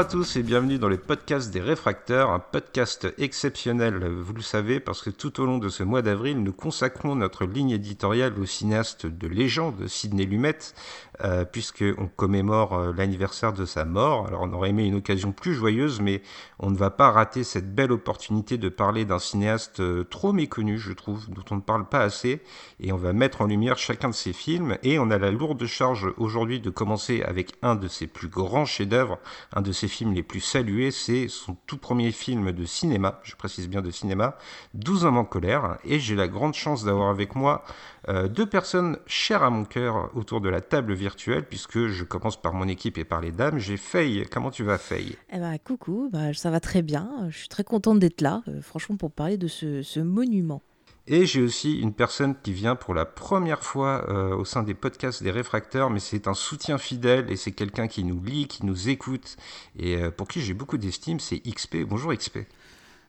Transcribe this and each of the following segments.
À tous et bienvenue dans les podcasts des réfracteurs, un podcast exceptionnel, vous le savez, parce que tout au long de ce mois d'avril, nous consacrons notre ligne éditoriale au cinéaste de légende, Sidney Lumet, euh, puisqu'on commémore euh, l'anniversaire de sa mort. Alors on aurait aimé une occasion plus joyeuse, mais on ne va pas rater cette belle opportunité de parler d'un cinéaste euh, trop méconnu, je trouve, dont on ne parle pas assez, et on va mettre en lumière chacun de ses films, et on a la lourde charge aujourd'hui de commencer avec un de ses plus grands chefs-d'œuvre, un de ses films les plus salués, c'est son tout premier film de cinéma, je précise bien de cinéma, 12 hommes en colère, et j'ai la grande chance d'avoir avec moi deux personnes chères à mon cœur autour de la table virtuelle, puisque je commence par mon équipe et par les dames. J'ai Faye. Comment tu vas, Faye? Eh ben, coucou, bah, ça va très bien. Je suis très contente d'être là, euh, franchement, pour parler de ce, ce monument. Et j'ai aussi une personne qui vient pour la première fois euh, au sein des podcasts des réfracteurs, mais c'est un soutien fidèle et c'est quelqu'un qui nous lit, qui nous écoute et euh, pour qui j'ai beaucoup d'estime, c'est XP. Bonjour XP.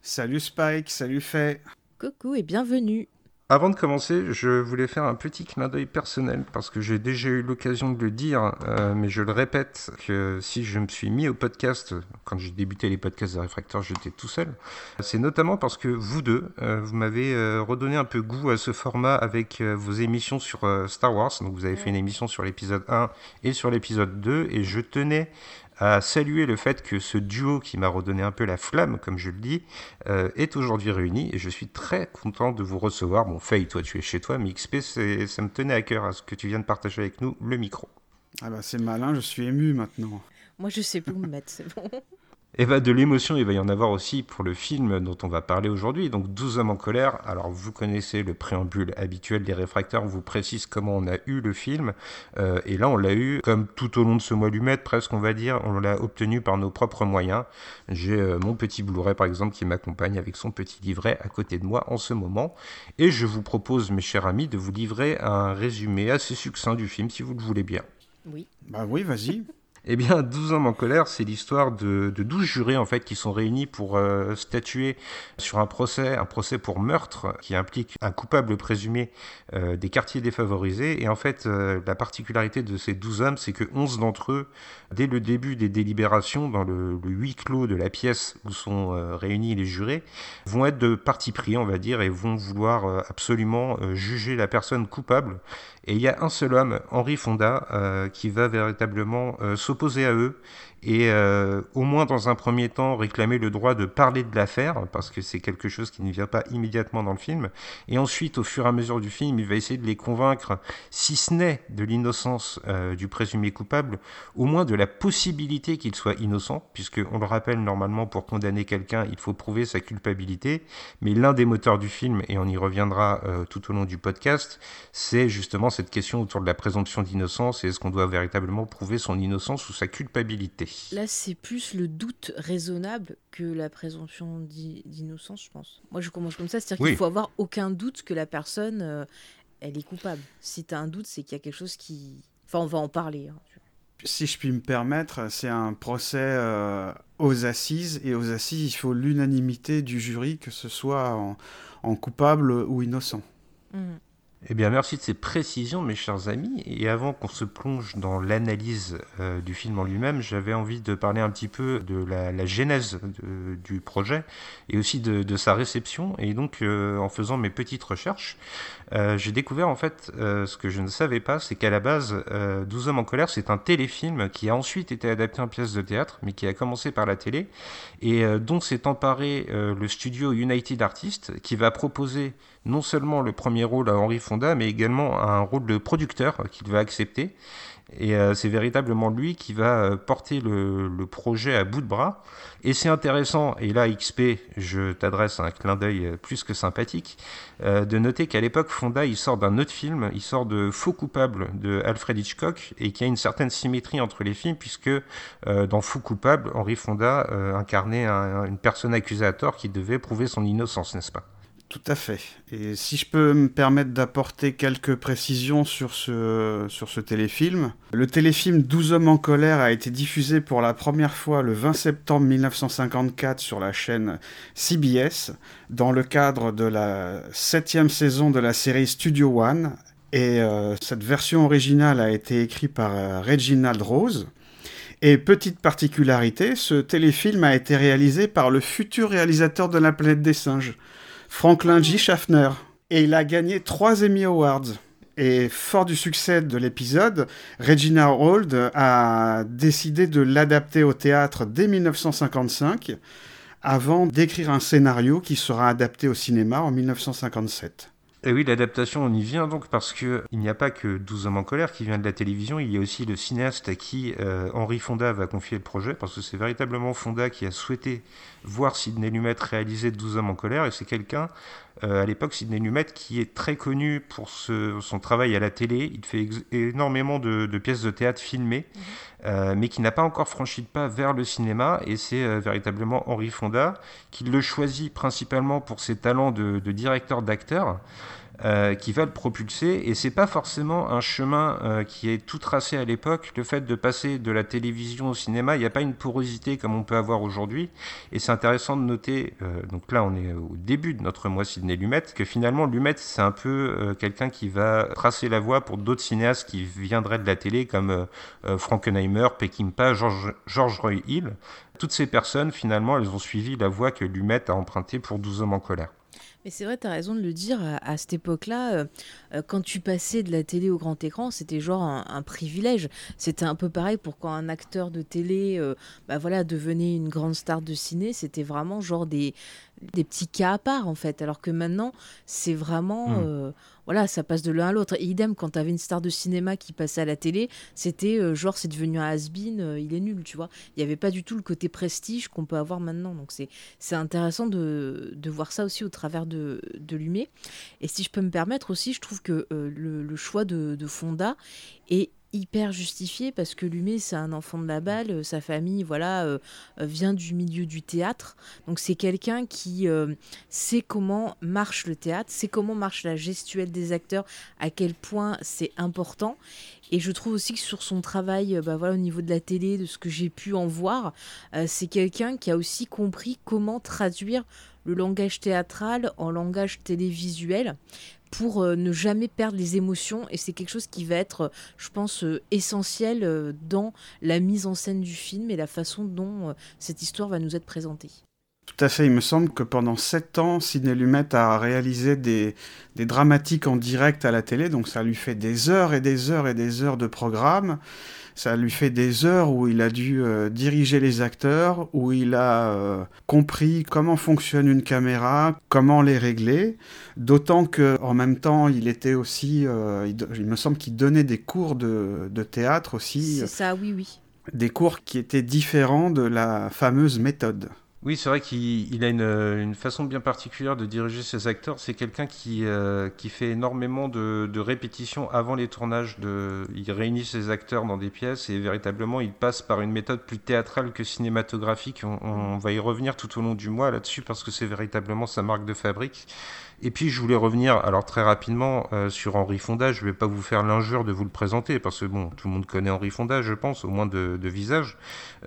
Salut Spike, salut Faye. Coucou et bienvenue. Avant de commencer, je voulais faire un petit clin d'œil personnel parce que j'ai déjà eu l'occasion de le dire, euh, mais je le répète que si je me suis mis au podcast, quand j'ai débuté les podcasts de réfracteurs, j'étais tout seul. C'est notamment parce que vous deux, euh, vous m'avez euh, redonné un peu goût à ce format avec vos émissions sur Star Wars. Donc vous avez fait une émission sur l'épisode 1 et sur l'épisode 2 et je tenais à saluer le fait que ce duo qui m'a redonné un peu la flamme, comme je le dis, euh, est aujourd'hui réuni et je suis très content de vous recevoir. Bon, Faye, toi tu es chez toi, mais XP, ça me tenait à cœur à ce que tu viens de partager avec nous le micro. Ah bah c'est malin, je suis ému maintenant. Moi je sais plus où me mettre, c'est bon. Et bah de l'émotion, il va y en avoir aussi pour le film dont on va parler aujourd'hui, donc 12 hommes en colère. Alors vous connaissez le préambule habituel des réfracteurs, on vous précise comment on a eu le film. Euh, et là on l'a eu, comme tout au long de ce mois lumette presque on va dire, on l'a obtenu par nos propres moyens. J'ai euh, mon petit Blu-ray par exemple qui m'accompagne avec son petit livret à côté de moi en ce moment. Et je vous propose mes chers amis de vous livrer un résumé assez succinct du film si vous le voulez bien. Oui. Bah oui, vas-y. Eh bien, 12 hommes en colère, c'est l'histoire de, de 12 jurés en fait qui sont réunis pour euh, statuer sur un procès, un procès pour meurtre qui implique un coupable présumé euh, des quartiers défavorisés. Et en fait, euh, la particularité de ces 12 hommes, c'est que 11 d'entre eux, dès le début des délibérations, dans le, le huis clos de la pièce où sont réunis les jurés, vont être de parti pris, on va dire, et vont vouloir absolument juger la personne coupable. Et il y a un seul homme, Henri Fonda, qui va véritablement euh, s'opposer à eux et euh, au moins dans un premier temps réclamer le droit de parler de l'affaire parce que c'est quelque chose qui ne vient pas immédiatement dans le film. Et ensuite au fur et à mesure du film il va essayer de les convaincre si ce n'est de l'innocence euh, du présumé coupable au moins de la possibilité qu'il soit innocent puisque on le rappelle normalement pour condamner quelqu'un il faut prouver sa culpabilité. Mais l'un des moteurs du film et on y reviendra euh, tout au long du podcast c'est justement cette question autour de la présomption d'innocence et est-ce qu'on doit véritablement prouver son innocence ou sa culpabilité Là, c'est plus le doute raisonnable que la présomption d'i- d'innocence, je pense. Moi, je commence comme ça, c'est-à-dire Oui. qu'il faut avoir aucun doute que la personne, euh, elle est coupable. Si tu as un doute, c'est qu'il y a quelque chose qui... Enfin, on va en parler. hein. Si je puis me permettre, c'est un procès euh, aux assises et aux assises, il faut l'unanimité du jury, que ce soit en, en coupable ou innocent. Mhm. Eh bien, merci de ces précisions, mes chers amis. Et avant qu'on se plonge dans l'analyse euh, du film en lui-même, j'avais envie de parler un petit peu de la, la genèse du projet et aussi de, de sa réception. Et donc, euh, en faisant mes petites recherches, euh, j'ai découvert en fait euh, ce que je ne savais pas, c'est qu'à la base, euh, 12 hommes en colère, c'est un téléfilm qui a ensuite été adapté en pièce de théâtre, mais qui a commencé par la télé et euh, dont s'est emparé euh, le studio United Artists, qui va proposer non seulement le premier rôle à Henri Fonda, mais également un rôle de producteur qu'il va accepter. Et euh, c'est véritablement lui qui va euh, porter le, projet à bout de bras. Et c'est intéressant, et là XP, je t'adresse un clin d'œil euh, plus que sympathique, euh, de noter qu'à l'époque, Fonda, il sort d'un autre film, il sort de Faux coupable de Alfred Hitchcock, et qu'il y a une certaine symétrie entre les films, puisque euh, dans Faux coupable, Henri Fonda incarnait un, une personne accusée à tort qui devait prouver son innocence, n'est-ce pas? Tout à fait. Et si je peux me permettre d'apporter quelques précisions sur ce, téléfilm, le téléfilm 12 hommes en colère a été diffusé pour la première fois le 20 septembre 1954 sur la chaîne CBS dans le cadre de la septième saison de la série Studio One. Et euh, cette version originale a été écrite par euh, Reginald Rose. Et petite particularité, ce téléfilm a été réalisé par le futur réalisateur de La planète des singes. Franklin J. Schaffner. Et il a gagné trois Emmy Awards. Et fort du succès de l'épisode, Regina Hall a décidé de l'adapter au théâtre dès 1955, avant d'écrire un scénario qui sera adapté au cinéma en 1957. Et oui, l'adaptation, on y vient donc parce que il n'y a pas que 12 hommes en colère qui vient de la télévision, il y a aussi le cinéaste à qui euh, Henri Fonda va confier le projet, parce que c'est véritablement Fonda qui a souhaité voir Sidney Lumet réaliser 12 hommes en colère, et c'est quelqu'un, à l'époque, Sidney Lumet, qui est très connu pour ce, son travail à la télé, il fait énormément de, de, pièces de théâtre filmées, mmh. euh, mais qui n'a pas encore franchi le pas vers le cinéma, et c'est euh, véritablement Henri Fonda qui le choisit principalement pour ses talents de, de directeur d'acteur. Euh, qui va le propulser. Et c'est pas forcément un chemin euh, qui est tout tracé à l'époque. Le fait de passer de la télévision au cinéma il n'y a pas une porosité comme on peut avoir aujourd'hui. Et c'est intéressant de noter euh, donc là on est au début de notre mois Sidney Lumet que finalement Lumet c'est un peu euh, quelqu'un qui va tracer la voie pour d'autres cinéastes qui viendraient de la télé comme euh, Frankenheimer, Peckinpah, George, George Roy Hill. Toutes ces personnes finalement elles ont suivi la voie que Lumet a empruntée pour 12 hommes en colère mais c'est vrai, tu as raison de le dire, à, cette époque-là, euh, euh, quand tu passais de la télé au grand écran, c'était genre un, un privilège. C'était un peu pareil pour quand un acteur de télé euh, bah voilà, devenait une grande star de ciné, c'était vraiment genre des, des petits cas à part en fait. Alors que maintenant, c'est vraiment... Mmh. Euh, voilà, ça passe de l'un à l'autre. Et idem, quand tu avais une star de cinéma qui passait à la télé, c'était euh, genre, c'est devenu un has-been, euh, il est nul, tu vois. Il n'y avait pas du tout le côté prestige qu'on peut avoir maintenant. Donc c'est intéressant de, de, voir ça aussi au travers de, de Lumet. Et si je peux me permettre aussi, je trouve que le, le, choix de, de Fonda est hyper justifié parce que Lumet c'est un enfant de la balle, euh, sa famille voilà euh, vient du milieu du théâtre, donc c'est quelqu'un qui euh, sait comment marche le théâtre, sait comment marche la gestuelle des acteurs, à quel point c'est important. Et je trouve aussi que sur son travail, bah voilà, au niveau de la télé, de ce que j'ai pu en voir, euh, c'est quelqu'un qui a aussi compris comment traduire le langage théâtral en langage télévisuel pour euh, ne jamais perdre les émotions et c'est quelque chose qui va être, je pense, euh, essentiel euh, dans la mise en scène du film et la façon dont cette histoire va nous être présentée. Tout à fait, il me semble que pendant sept ans, Sidney Lumet a réalisé des, des, dramatiques en direct à la télé, donc ça lui fait des heures et des heures et des heures de programme. Ça lui fait des heures où il a dû euh, diriger les acteurs, où il a euh, compris comment fonctionne une caméra, comment les régler. D'autant que en même temps, il était aussi, euh, il, il, me semble qu'il donnait des cours de, de théâtre aussi. C'est ça, oui, oui. Des cours qui étaient différents de la fameuse méthode. Oui, c'est vrai qu'il a une, façon bien particulière de diriger ses acteurs. C'est quelqu'un qui, euh, qui fait énormément de, de, répétitions avant les tournages. De, il réunit ses acteurs dans des pièces et véritablement il passe par une méthode plus théâtrale que cinématographique. On, on va y revenir tout au long du mois là-dessus parce que c'est véritablement sa marque de fabrique. Et puis je voulais revenir, alors très rapidement, euh, sur Henri Fonda. Je ne vais pas vous faire l'injure de vous le présenter, parce que bon, tout le monde connaît Henri Fonda, je pense, au moins de, de visage.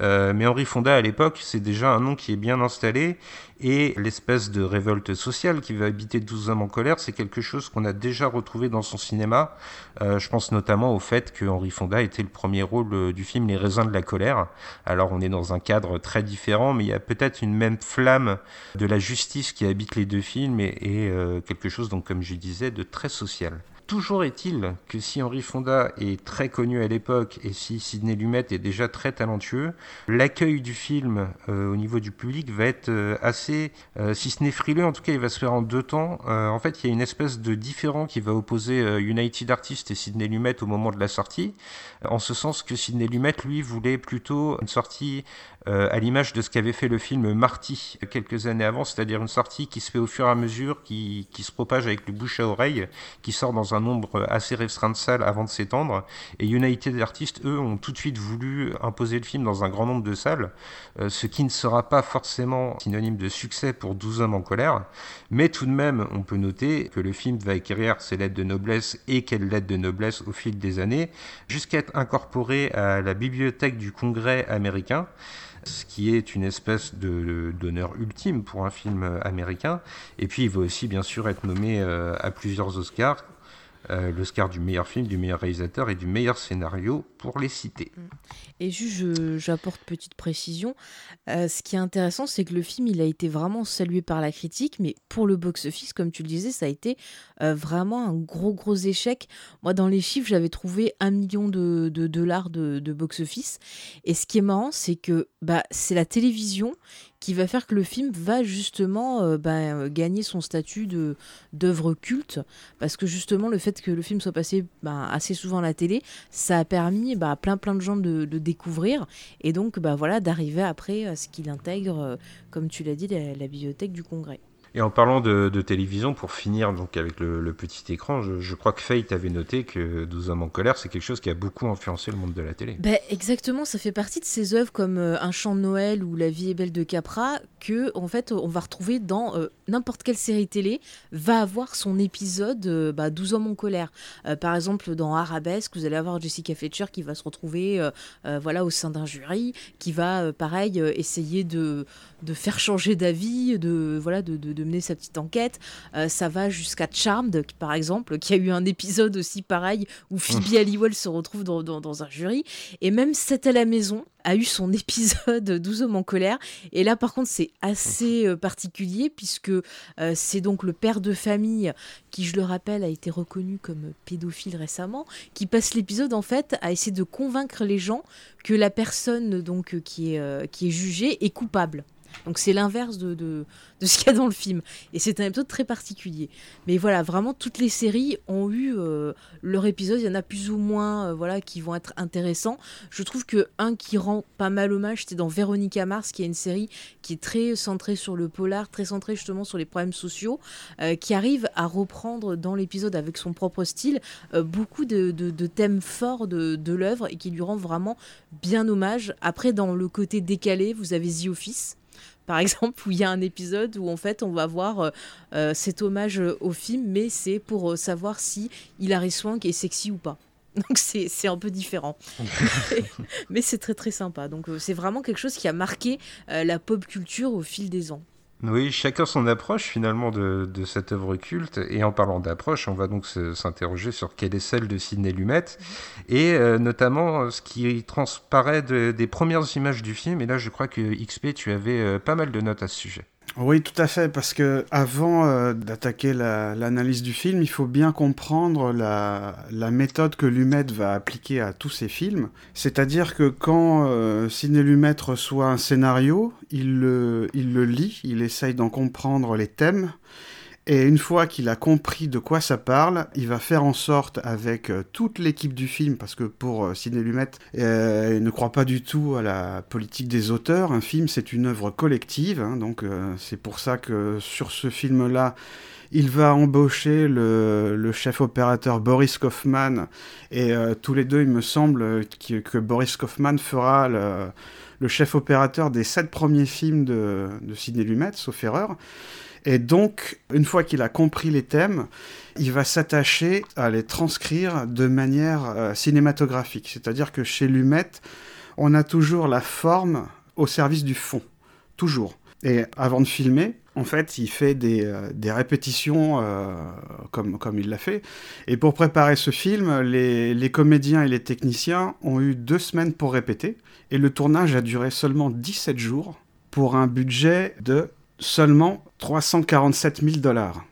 Euh, mais Henri Fonda, à l'époque, c'est déjà un nom qui est bien installé, et l'espèce de révolte sociale qui va habiter 12 hommes en colère, c'est quelque chose qu'on a déjà retrouvé dans son cinéma. Euh, je pense notamment au fait que Henri Fonda était le premier rôle du film Les raisins de la colère. Alors on est dans un cadre très différent, mais il y a peut-être une même flamme de la justice qui habite les deux films, et, et euh, quelque chose, donc comme je disais, de très social. Toujours est-il que si Henri Fonda est très connu à l'époque et si Sidney Lumet est déjà très talentueux, l'accueil du film euh, au niveau du public va être euh, assez, euh, si ce n'est frileux, en tout cas il va se faire en deux temps. en fait, il y a une espèce de différent qui va opposer United Artists et Sidney Lumet au moment de la sortie, en ce sens que Sidney Lumet, lui, voulait plutôt une sortie à l'image de ce qu'avait fait le film Marty quelques années avant, c'est-à-dire une sortie qui se fait au fur et à mesure, qui, qui se propage avec le bouche à oreille, qui sort dans un nombre assez restreint de salles avant de s'étendre. Et United Artists, eux, ont tout de suite voulu imposer le film dans un grand nombre de salles, euh, ce qui ne sera pas forcément synonyme de succès pour 12 hommes en colère. Mais tout de même, on peut noter que le film va acquérir ses lettres de noblesse et quelles lettres de noblesse au fil des années, jusqu'à être incorporé à la bibliothèque du Congrès américain ce qui est une espèce de d'honneur ultime pour un film américain. Et puis il va aussi bien sûr être nommé euh, à plusieurs Oscars, euh, l'Oscar du meilleur film, du meilleur réalisateur et du meilleur scénario, pour les citer. Mm. Et juste, j'apporte petite précision. Euh, ce qui est intéressant, c'est que le film, il a été vraiment salué par la critique, mais pour le box-office, comme tu le disais, ça a été euh, vraiment un gros, gros échec. Moi, dans les chiffres, j'avais trouvé un million de, dollars de, de box-office. Et ce qui est marrant, c'est que bah, c'est la télévision qui va faire que le film va justement euh, bah, gagner son statut de d'œuvre culte. Parce que justement le fait que le film soit passé bah, assez souvent à la télé ça a permis bah, à plein plein de gens de le découvrir. Et donc bah, voilà d'arriver après à ce qu'il intègre euh, comme tu l'as dit la bibliothèque du congrès et en parlant de, télévision, pour finir donc avec le, petit écran, je, crois que Fate avait noté que 12 hommes en colère, c'est quelque chose qui a beaucoup influencé le monde de la télé. Ben, exactement, ça fait partie de ces œuvres comme euh, Un chant de Noël ou La vie est belle de Capra que en fait on va retrouver dans euh, n'importe quelle série télé va avoir son épisode 12 euh, bah, hommes en colère. par exemple dans Arabesque, vous allez avoir Jessica Fletcher qui va se retrouver voilà au sein d'un jury, qui va pareil essayer de, faire changer d'avis, de voilà de mener sa petite enquête. Euh, ça va jusqu'à Charmed, par exemple, qui a eu un épisode aussi pareil où Phoebe Halliwell se retrouve dans, dans, un jury. Et même C'est à la maison a eu son épisode 12 hommes en colère. Et là, par contre, c'est assez euh, particulier puisque euh, c'est donc le père de famille qui, je le rappelle, a été reconnu comme pédophile récemment, qui passe l'épisode en fait à essayer de convaincre les gens que la personne donc qui est, qui est jugée est coupable. Donc c'est l'inverse de, de, ce qu'il y a dans le film. Et c'est un épisode très particulier. Mais voilà, vraiment, toutes les séries ont eu euh, leur épisode. Il y en a plus ou moins euh, voilà, qui vont être intéressants. Je trouve que un qui rend pas mal hommage, c'était dans Véronica Mars, qui est une série qui est très centrée sur le polar, très centrée justement sur les problèmes sociaux, euh, qui arrive à reprendre dans l'épisode avec son propre style beaucoup de, thèmes forts de, de l'œuvre et qui lui rend vraiment bien hommage. Après, dans le côté décalé, vous avez The Office par exemple, où il y a un épisode où en fait on va voir euh, euh, cet hommage au film, mais c'est pour euh, savoir si Hilary Swank est sexy ou pas. Donc c'est un peu différent. mais c'est très très sympa. Donc c'est vraiment quelque chose qui a marqué la pop culture au fil des ans. Oui, chacun son approche finalement de, cette œuvre culte. Et en parlant d'approche, on va donc s'interroger sur quelle est celle de Sidney Lumet et euh, notamment ce qui transparaît des premières images du film. Et là, je crois que XP, tu avais euh, pas mal de notes à ce sujet. Oui, tout à fait, parce que avant euh, d'attaquer l'analyse du film, il faut bien comprendre la, méthode que Lumet va appliquer à tous ses films. C'est-à-dire que quand euh, Sidney Lumet reçoit un scénario, il le, il le lit, il essaye d'en comprendre les thèmes, et une fois qu'il a compris de quoi ça parle, il va faire en sorte avec euh, toute l'équipe du film, parce que pour euh, Sidney Lumet, euh, il ne croit pas du tout à la politique des auteurs. Un film, c'est une œuvre collective, hein, donc c'est pour ça que sur ce film-là, il va embaucher le, chef opérateur Boris Kaufman, et tous les deux, il me semble que, Boris Kaufman fera le, chef opérateur des sept premiers films de, de Sidney Lumet, sauf erreur. Et donc, une fois qu'il a compris les thèmes, il va s'attacher à les transcrire de manière euh, cinématographique. C'est-à-dire que chez Lumet, on a toujours la forme au service du fond. Toujours. Et avant de filmer, en fait, il fait des, euh, répétitions euh, comme, comme il l'a fait. Et pour préparer ce film, les, les, comédiens et les techniciens ont eu deux semaines pour répéter. Et le tournage a duré seulement 17 jours pour un budget de seulement 347 000 dollars.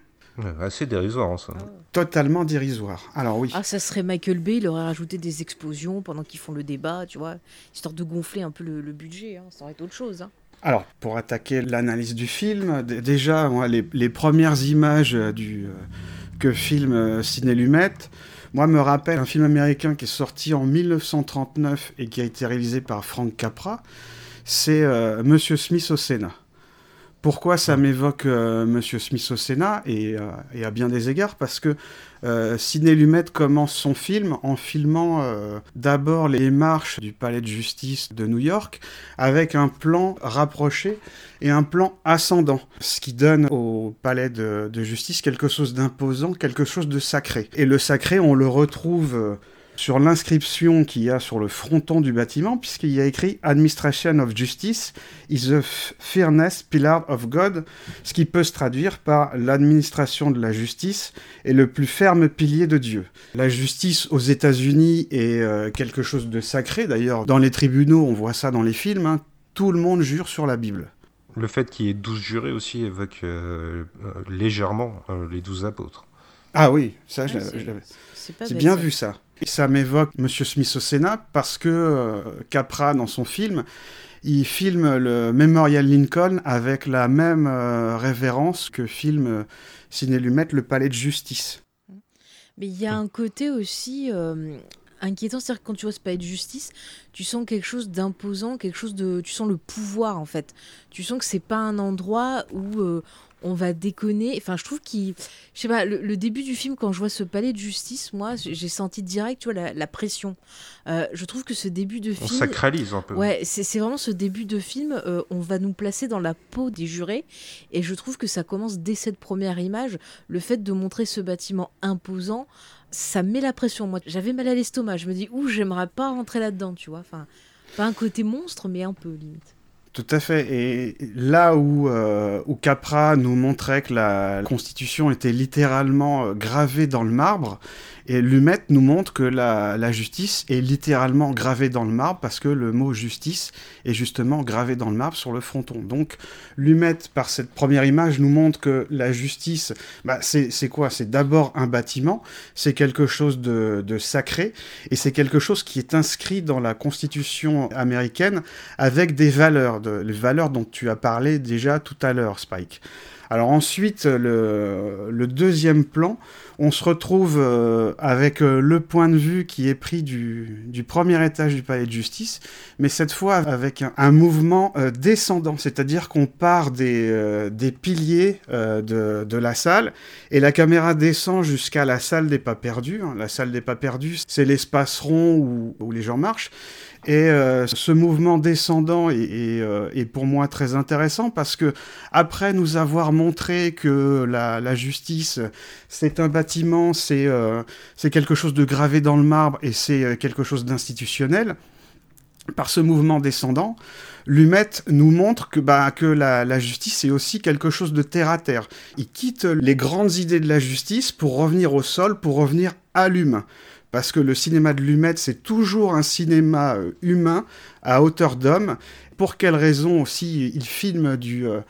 assez dérisoire, ça. Totalement dérisoire. Alors oui. Ah, ça serait Michael Bay, il aurait rajouté des explosions pendant qu'ils font le débat, tu vois, histoire de gonfler un peu le, budget, hein. ça aurait été autre chose. Hein. Alors, pour attaquer l'analyse du film, déjà, les, premières images du, euh, que filme euh, Ciné Lumet, moi, me rappelle un film américain qui est sorti en 1939 et qui a été réalisé par Frank Capra, c'est euh, Monsieur Smith au Sénat. Pourquoi ça m'évoque euh, Monsieur Smith au Sénat et, euh, et, à bien des égards? Parce que euh, Sidney Lumet commence son film en filmant d'abord les marches du palais de justice de New York avec un plan rapproché et un plan ascendant, ce qui donne au palais de, de justice quelque chose d'imposant, quelque chose de sacré. Et le sacré, on le retrouve sur l'inscription qu'il y a sur le fronton du bâtiment, puisqu'il y a écrit Administration of Justice is the fairness pillar of God, ce qui peut se traduire par l'administration de la justice est le plus ferme pilier de Dieu. La justice aux États-Unis est euh, quelque chose de sacré, d'ailleurs, dans les tribunaux, on voit ça dans les films, hein. tout le monde jure sur la Bible. Le fait qu'il y ait douze jurés aussi évoque euh, euh, légèrement les douze apôtres. Ah oui, ça, je l'avais. C'est bien vu ça. Ça m'évoque Monsieur Smith au Sénat parce que euh, Capra, dans son film, il filme le Memorial Lincoln avec la même euh, révérence que filme euh, Ciné Lumet le Palais de Justice. Mais il y a un côté aussi inquiétant, c'est-à-dire que quand tu vois ce palais de justice, tu sens quelque chose d'imposant, quelque chose de, tu sens le pouvoir en fait. Tu sens que c'est pas un endroit où on va déconner. Enfin, je trouve qu'il. Je sais pas, le, début du film, quand je vois ce palais de justice, moi, j'ai senti direct, tu vois, la, pression. Euh, je trouve que ce début de film. On sacralise un peu. Ouais, c'est vraiment ce début de film, euh, on va nous placer dans la peau des jurés. Et je trouve que ça commence dès cette première image. Le fait de montrer ce bâtiment imposant, ça met la pression. Moi, j'avais mal à l'estomac. Je me dis, ouh, j'aimerais pas rentrer là-dedans, tu vois. Enfin, pas un côté monstre, mais un peu limite. Tout à fait. Et là où, euh, où Capra nous montrait que la Constitution était littéralement euh, gravée dans le marbre, et Lumet nous montre que la, justice est littéralement gravée dans le marbre parce que le mot justice est justement gravé dans le marbre sur le fronton. Donc Lumet, par cette première image, nous montre que la justice, bah, c'est quoi? C'est d'abord un bâtiment, c'est quelque chose de, sacré, et c'est quelque chose qui est inscrit dans la Constitution américaine avec des valeurs, les valeurs dont tu as parlé déjà tout à l'heure, Spike. Alors ensuite, le, deuxième plan, on se retrouve euh, avec euh, le point de vue qui est pris du, premier étage du palais de justice, mais cette fois avec un, mouvement euh, descendant, c'est-à-dire qu'on part des, piliers de, la salle et la caméra descend jusqu'à la salle des pas perdus. Hein. La salle des pas perdus, c'est l'espace rond où les gens marchent. Et ce mouvement descendant euh, est, pour moi très intéressant parce que après nous avoir montré que la, justice c'est un bâtiment, euh, c'est quelque chose de gravé dans le marbre et c'est quelque chose d'institutionnel, par ce mouvement descendant, Lumet nous montre que, bah, la, justice est aussi quelque chose de terre à terre. Il quitte les grandes idées de la justice pour revenir au sol, pour revenir à l'humain parce que le cinéma de Lumet, c'est toujours un cinéma euh, humain, à hauteur d'homme. Pour quelle raison aussi il filme du, euh,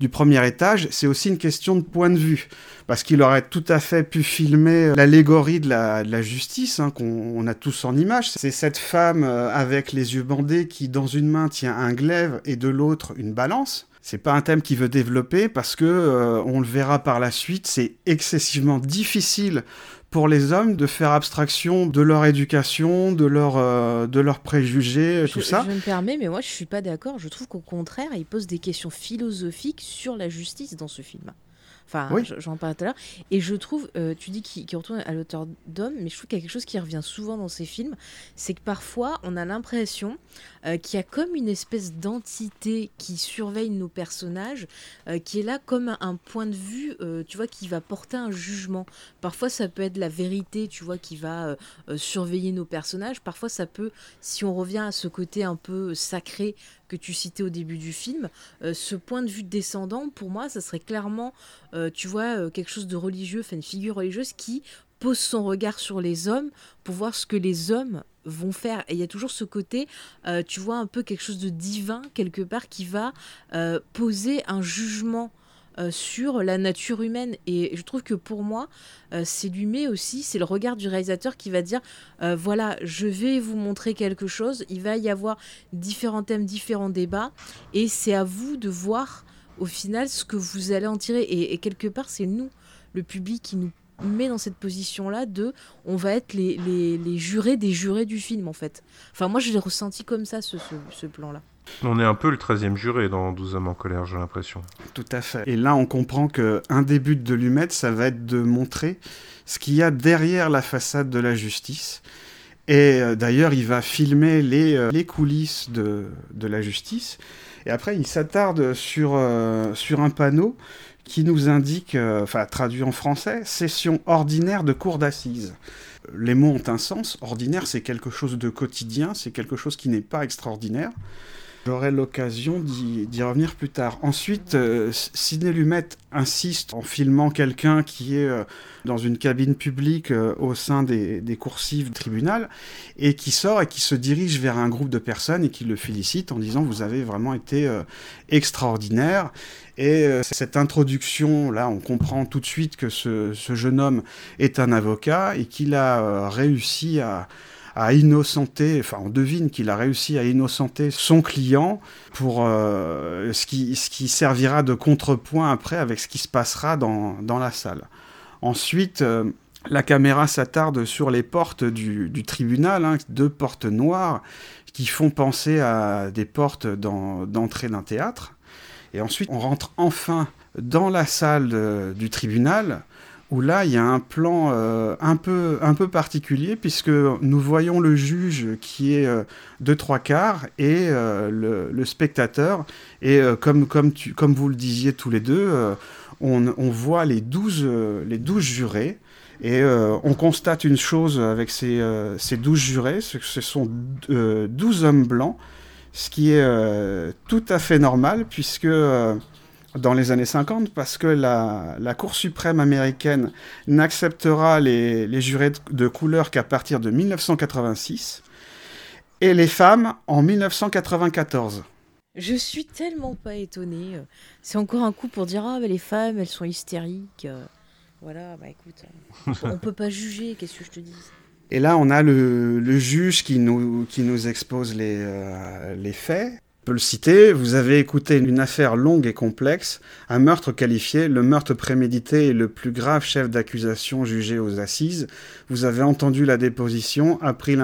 du premier étage C'est aussi une question de point de vue, parce qu'il aurait tout à fait pu filmer l'allégorie de la, justice, hein, qu'on a tous en image. C'est cette femme euh, avec les yeux bandés qui, dans une main, tient un glaive et de l'autre une balance. C'est pas un thème qu'il veut développer parce que on le verra par la suite, c'est excessivement difficile pour les hommes de faire abstraction de leur éducation, de, leur, euh, de leurs préjugés, tout ça. Je me permets, mais moi je suis pas d'accord. Je trouve qu'au contraire, il pose des questions philosophiques sur la justice dans ce film. Enfin, j'en parle tout à l'heure. Et je trouve, euh, tu dis qu'il retourne à l'auteur d'homme, mais je trouve qu'il y a quelque chose qui revient souvent dans ces films, c'est que parfois on a l'impression euh, qu'il y a comme une espèce d'entité qui surveille nos personnages, euh, qui est là comme un, point de vue, tu vois, qui va porter un jugement. Parfois ça peut être la vérité, tu vois, qui va surveiller nos personnages. Parfois ça peut, si on revient à ce côté un peu sacré que tu citais au début du film, ce point de vue descendant, pour moi, ça serait clairement euh, tu vois, euh, quelque chose de religieux, enfin une figure religieuse qui pose son regard sur les hommes pour voir ce que les hommes vont faire. Et il y a toujours ce côté, euh, tu vois, un peu quelque chose de divin quelque part qui va poser un jugement euh, sur la nature humaine. Et je trouve que pour moi, euh, c'est lui mais aussi, c'est le regard du réalisateur qui va dire euh, voilà, je vais vous montrer quelque chose, il va y avoir différents thèmes, différents débats, et c'est à vous de voir au final ce que vous allez en tirer. Et, quelque part, c'est nous, le public, qui nous met dans cette position-là de on va être les, jurés des jurés du film en fait. Enfin moi je l'ai ressenti comme ça ce, ce plan-là. On est un peu le 13e juré dans 12 hommes en colère, j'ai l'impression. Tout à fait. Et là, on comprend qu'un des buts de Lumet, ça va être de montrer ce qu'il y a derrière la façade de la justice. Et euh, d'ailleurs, il va filmer les, euh, les coulisses de, de, la justice. Et après, il s'attarde sur, euh, sur un panneau qui nous indique, enfin traduit en français, session ordinaire de cour d'assises. Les mots ont un sens. Ordinaire, c'est quelque chose de quotidien, c'est quelque chose qui n'est pas extraordinaire. J'aurai l'occasion d'y revenir plus tard. Ensuite, euh, Sidney Lumet insiste en filmant quelqu'un qui est euh, dans une cabine publique euh, au sein des, des coursives du tribunal et qui sort et qui se dirige vers un groupe de personnes et qui le félicite en disant vous avez vraiment été extraordinaire. Et cette introduction, là, on comprend tout de suite que ce, ce jeune homme est un avocat et qu'il a réussi à à innocenter, enfin on devine qu'il a réussi à innocenter son client pour euh, ce, qui, ce qui servira de contrepoint après avec ce qui se passera dans, dans la salle. Ensuite, euh, la caméra s'attarde sur les portes du, du tribunal, hein, deux portes noires qui font penser à des portes d'entrée d'un théâtre. Et ensuite, on rentre enfin dans la salle du tribunal où là, il y a un plan euh, un, peu, un peu particulier, puisque nous voyons le juge qui est euh, de trois quarts et euh, le, spectateur. Et comme, comme, tu, comme vous le disiez tous les deux, on, on, voit les douze, les douze jurés. Et on constate une chose avec ces, ces 12 jurés, ce sont 12 hommes blancs, ce qui est tout à fait normal, puisque dans les années 50 parce que la, Cour suprême américaine n'acceptera les, les, jurés de couleur qu'à partir de 1986 et les femmes en 1994. Je suis tellement pas étonnée. C'est encore un coup pour dire ah mais les femmes elles sont hystériques. Voilà bah écoute on peut pas juger qu'est-ce que je te dis? Et là on a le, le juge qui nous, qui nous expose les, euh, les faits peut le citer, vous avez écouté une affaire longue et complexe, un meurtre qualifié, le meurtre prémédité et le plus grave chef d'accusation jugé aux assises, vous avez entendu la déposition, appris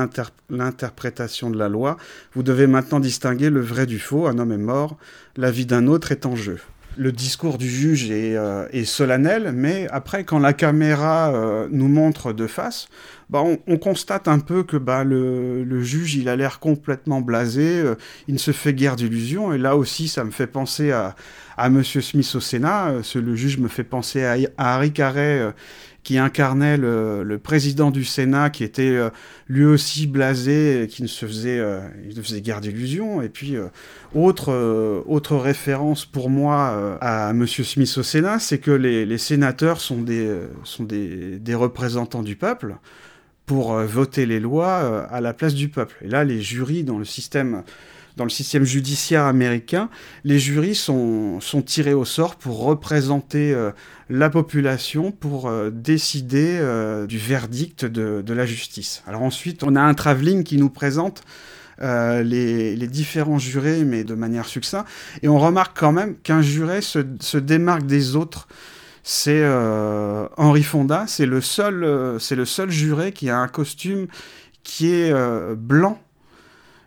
l'interprétation de la loi, vous devez maintenant distinguer le vrai du faux, un homme est mort, la vie d'un autre est en jeu le discours du juge est, euh, solennel, mais après, quand la caméra euh, nous montre de face, bah, on, constate un peu que bah, le, juge, il a l'air complètement blasé, euh, il ne se fait guère d'illusions, et là aussi, ça me fait penser à, à Monsieur Smith au Sénat, le juge me fait penser à, à Harry Carey, qui incarnait le, président du Sénat, qui était euh, lui aussi blasé, qui ne se faisait, euh, il ne faisait guère d'illusions. Et puis, euh, autre, autre référence pour moi à M. Smith au Sénat, c'est que les, sénateurs sont, des, sont des, représentants du peuple pour voter les lois à la place du peuple. Et là, les jurys dans le système dans le système judiciaire américain, les jurys sont, tirés au sort pour représenter euh, la population, pour euh, décider euh, du verdict de, la justice. Alors ensuite, on a un travelling qui nous présente les, différents jurés, mais de manière succincte, et on remarque quand même qu'un juré se, démarque des autres. C'est Henri Fonda, c'est le seul juré qui a un costume qui est blanc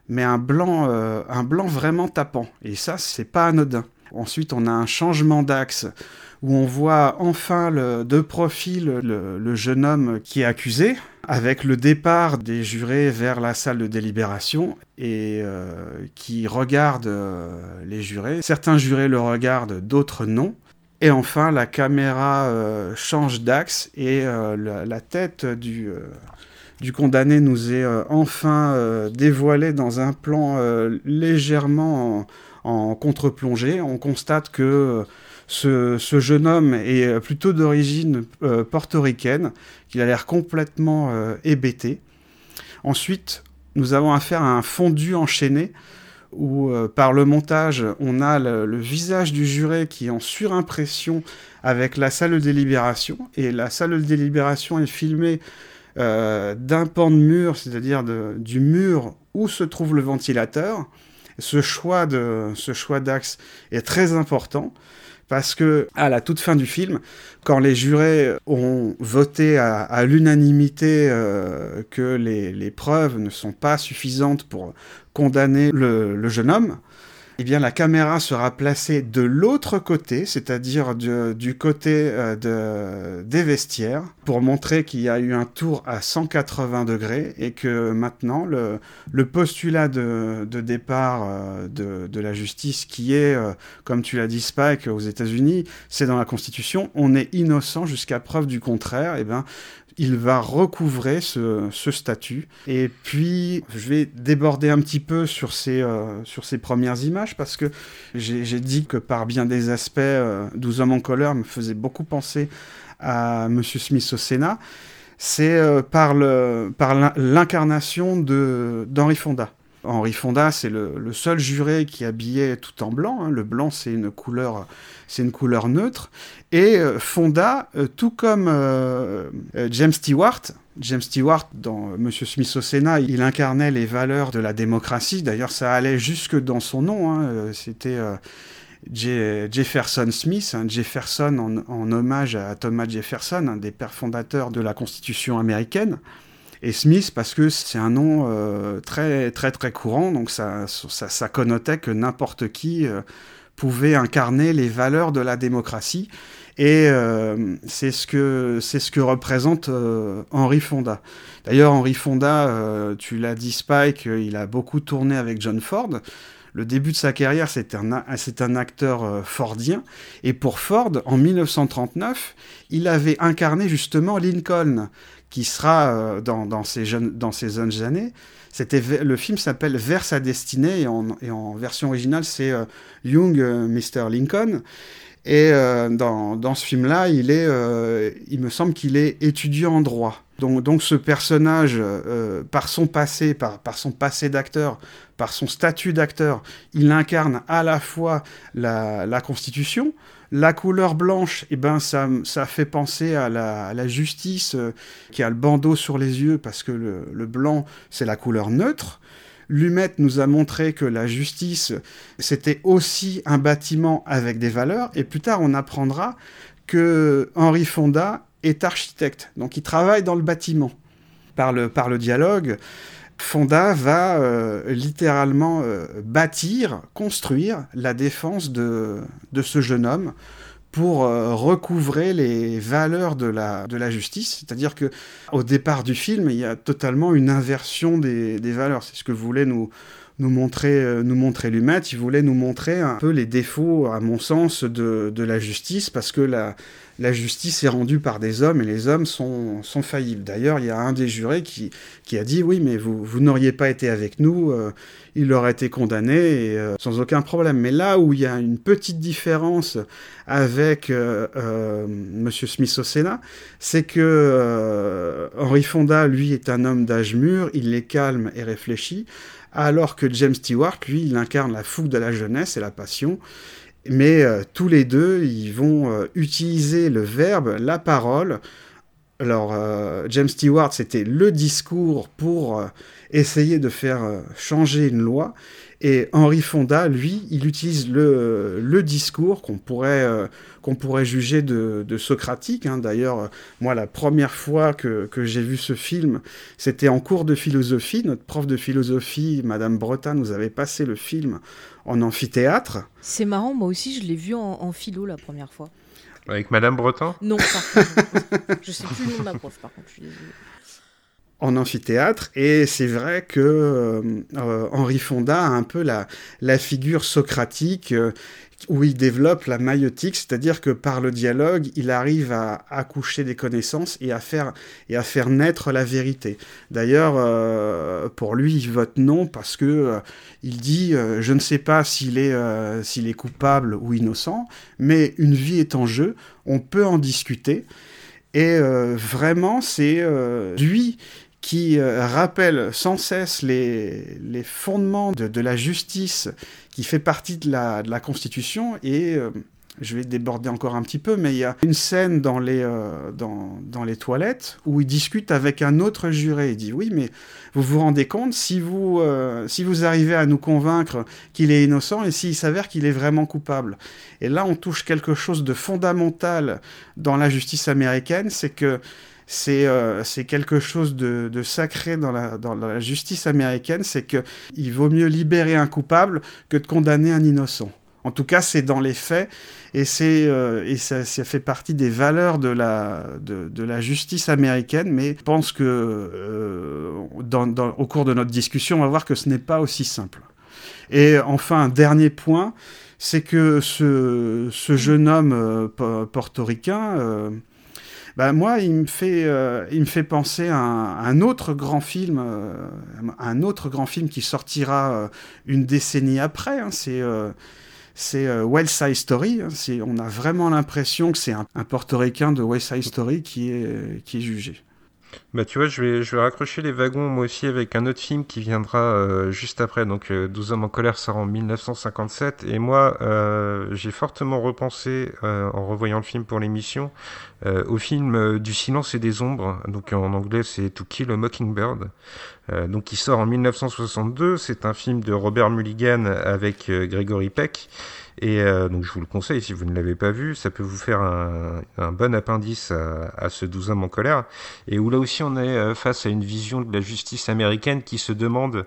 mais un blanc, euh, un blanc vraiment tapant. Et ça, c'est pas anodin. Ensuite, on a un changement d'axe où on voit enfin de profil le, jeune homme qui est accusé, avec le départ des jurés vers la salle de délibération et euh, qui regarde euh, les jurés. Certains jurés le regardent, d'autres non. Et enfin, la caméra change d'axe et la, tête du, du condamné nous est euh, enfin euh, dévoilé dans un plan euh, légèrement en, contre-plongée. On constate que ce, jeune homme est plutôt d'origine portoricaine, qu'il a l'air complètement hébété. Ensuite, nous avons affaire à un fondu enchaîné où par le montage, on a le, visage du juré qui est en surimpression avec la salle de délibération, et la salle de délibération est filmée d'un pan de mur, c'est-à-dire du mur où se trouve le ventilateur. Ce choix ce choix d'axe est très important parce que à la toute fin du film, quand les jurés ont voté à, l'unanimité euh, que les, preuves ne sont pas suffisantes pour condamner le jeune homme, eh bien la caméra sera placée de l'autre côté, c'est-à-dire du côté euh, de, des vestiaires, pour montrer qu'il y a eu un tour à 180 degrés et que maintenant le, postulat de, départ euh, de, la justice, qui est, euh, comme tu l'as dit Spike, aux États-Unis, c'est dans la Constitution, on est innocent jusqu'à preuve du contraire. Eh bien, il va recouvrer ce, statut. Et puis, je vais déborder un petit peu sur ces, sur ces premières images, parce que j'ai dit que par bien des aspects, 12 euh, hommes en colère me faisait beaucoup penser à Monsieur Smith au Sénat. C'est euh, par l'incarnation d'Henri Fonda. Henri Fonda, c'est le, seul juré qui habillait tout en blanc. Hein. Le blanc, c'est une couleur, c'est une couleur neutre. Et euh, Fonda, tout comme James Stewart, James Stewart, dans Monsieur Smith au Sénat, il incarnait les valeurs de la démocratie. D'ailleurs, ça allait jusque dans son nom. Hein. C'était Jefferson Smith, hein. Jefferson en, hommage à Thomas Jefferson, un des pères fondateurs de la Constitution américaine et Smith parce que c'est un nom euh, très très très courant, donc ça, ça, connotait que n'importe qui euh, pouvait incarner les valeurs de la démocratie. Et euh, c'est ce que c'est ce que représente Henry Fonda. D'ailleurs, Henry Fonda, tu l'as dit Spike, il a beaucoup tourné avec John Ford. Le début de sa carrière, c'est un, c'est un acteur fordien. Et pour Ford, en 1939, il avait incarné justement Lincoln, qui sera euh, dans, dans, ces jeunes, dans jeunes années. Le film s'appelle Vers sa destinée et en, et en version originale c'est euh, Young euh, Mr Lincoln. Et dans, dans, ce film-là, il est, il me semble qu'il est étudiant en droit. Donc, donc ce personnage, par son passé, par, par son passé d'acteur, par son statut d'acteur, il incarne à la fois la, la Constitution, la couleur blanche, eh ben, ça, ça fait penser à la, justice euh, qui a le bandeau sur les yeux parce que le, blanc, c'est la couleur neutre. Lumet nous a montré que la justice, c'était aussi un bâtiment avec des valeurs. Et plus tard, on apprendra que Henri Fonda est architecte. Donc, il travaille dans le bâtiment. Par le, dialogue, Fonda va euh, littéralement euh, bâtir, construire la défense de ce jeune homme pour euh, recouvrer les valeurs de la, justice. C'est-à-dire que au départ du film, il y a totalement une inversion des, des valeurs. C'est ce que voulait nous, nous montrer, nous montrer Lumet. Il voulait nous montrer un peu les défauts, à mon sens, de, de la justice, parce que la, la justice est rendue par des hommes et les hommes sont, sont faillibles. D'ailleurs, il y a un des jurés qui, qui a dit oui, mais vous, vous n'auriez pas été avec nous, euh, il aurait été condamné euh, sans aucun problème. Mais là où il y a une petite différence avec euh, Monsieur Smith au Sénat, c'est que Henry Fonda, lui, est un homme d'âge mûr, il est calme et réfléchi, alors que James Stewart, lui, il incarne la fougue de la jeunesse et la passion. Mais euh, tous les deux, ils vont euh, utiliser le verbe, la parole. Alors, euh, James Stewart, c'était le discours pour essayer de faire changer une loi. Et Henri Fonda, lui, il utilise le, le discours qu'on pourrait, euh, qu'on pourrait juger de, de socratique. Hein. D'ailleurs, moi, la première fois que, que j'ai vu ce film, c'était en cours de philosophie. Notre prof de philosophie, Madame Bretin, nous avait passé le film en amphithéâtre. C'est marrant, moi aussi, je l'ai vu en, en, philo la première fois. Avec Madame Breton Non, par contre. je sais plus le nom de ma prof, par contre. Je suis en amphithéâtre et c'est vrai que euh, euh, Henri Fonda a un peu la, la figure socratique euh, où il développe la maïotique, c'est-à-dire que par le dialogue, il arrive à accoucher des connaissances et à faire, et à faire naître la vérité. D'ailleurs, pour lui, il vote non parce que il dit je ne sais pas s'il est, s'il est coupable ou innocent, mais une vie est en jeu, on peut en discuter. Et vraiment, c'est lui qui rappelle sans cesse les, les fondements de, la justice qui fait partie de la, de la Constitution et je vais déborder encore un petit peu, mais il y a une scène dans les, euh, dans, dans, les toilettes où il discute avec un autre juré. Il dit Oui, mais vous vous rendez compte, si vous, euh, si vous arrivez à nous convaincre qu'il est innocent et s'il s'avère qu'il est vraiment coupable. Et là, on touche quelque chose de fondamental dans la justice américaine c'est que c'est euh, quelque chose de, sacré dans la, justice américaine, c'est qu'il vaut mieux libérer un coupable que de condamner un innocent. En tout cas, c'est dans les faits et, c'est, euh, ça, fait partie des valeurs de la, justice américaine. Mais je pense que euh, au cours de notre discussion, on va voir que ce n'est pas aussi simple. Et enfin, un dernier point, c'est que ce, ce, jeune homme portoricain, bah moi, il me fait, il me fait penser à un, autre grand film, un autre grand film qui sortira une décennie après. Hein, c'est c'est euh, West Side Story. Hein. on a vraiment l'impression que c'est un, portoricain de West Side Story qui est, qui est jugé. Bah tu vois, je vais, je vais raccrocher les wagons moi aussi avec un autre film qui viendra euh, juste après. Donc 12 euh, hommes en colère sort en 1957 et moi j'ai fortement repensé en revoyant le film pour l'émission au film du silence et des ombres. Donc en anglais c'est To Kill a Mockingbird. Euh, donc qui sort en 1962. C'est un film de Robert Mulligan avec euh, Gregory Peck. Et euh, donc je vous le conseille si vous ne l'avez pas vu, ça peut vous faire un, un bon appendice à, à, ce 12 hommes en colère. Et où là aussi on est face à une vision de la justice américaine qui se demande euh,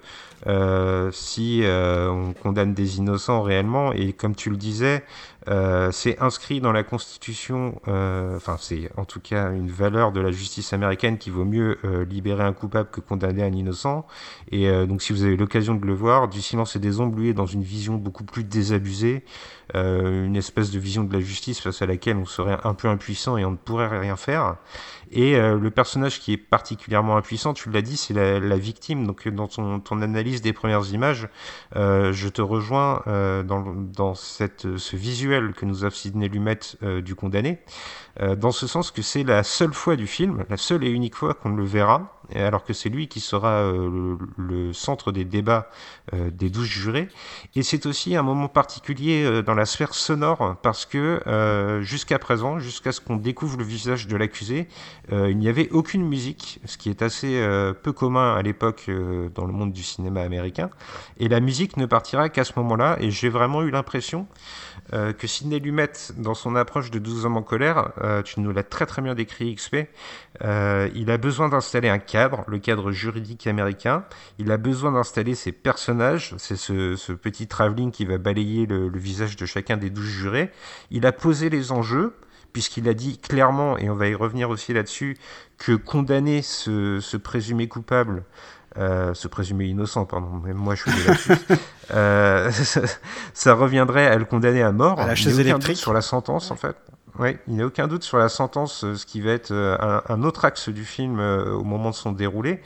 si euh, on condamne des innocents réellement. Et comme tu le disais, euh, c'est inscrit dans la Constitution, euh, enfin c'est en tout cas une valeur de la justice américaine qui vaut mieux euh, libérer un coupable que condamner un innocent. Et donc si vous avez l'occasion de le voir, Du silence et des ombres, lui, est dans une vision beaucoup plus désabusée, une espèce de vision de la justice face à laquelle on serait un peu impuissant et on ne pourrait rien faire. Et euh, le personnage qui est particulièrement impuissant, tu l'as dit, c'est la, victime. Donc dans ton, analyse des premières images, euh, je te rejoins euh, dans, dans cette, ce visuel que nous a Sidney Lumet euh, du condamné, euh, dans ce sens que c'est la seule fois du film, la seule et unique fois qu'on le verra, alors que c'est lui qui sera euh, le, centre des débats euh, des douze jurés. Et c'est aussi un moment particulier euh, dans la sphère sonore parce que jusqu'à présent, jusqu'à ce qu'on découvre le visage de l'accusé, il n'y avait aucune musique, ce qui est assez peu commun à l'époque dans le monde du cinéma américain. Et la musique ne partira qu'à ce moment-là. Et j'ai vraiment eu l'impression que Sidney Lumet, dans son approche de 12 hommes en colère, tu nous l'as très très bien décrit XP, il a besoin d'installer un cadre, le cadre juridique américain. Il a besoin d'installer ses personnages, c'est ce, petit travelling qui va balayer le, visage de chacun des douze jurés. Il a posé les enjeux, puisqu'il a dit clairement, et on va y revenir aussi là-dessus, que condamner ce, présumé coupable, euh, ce présumé innocent, pardon, même moi je suis euh, ça, reviendrait à le condamner à mort. À la chaise électrique. Sur la sentence, en fait. Oui, il n'y a aucun doute sur la sentence, euh, ce qui va être euh, un, un autre axe du film euh, au moment de son déroulé.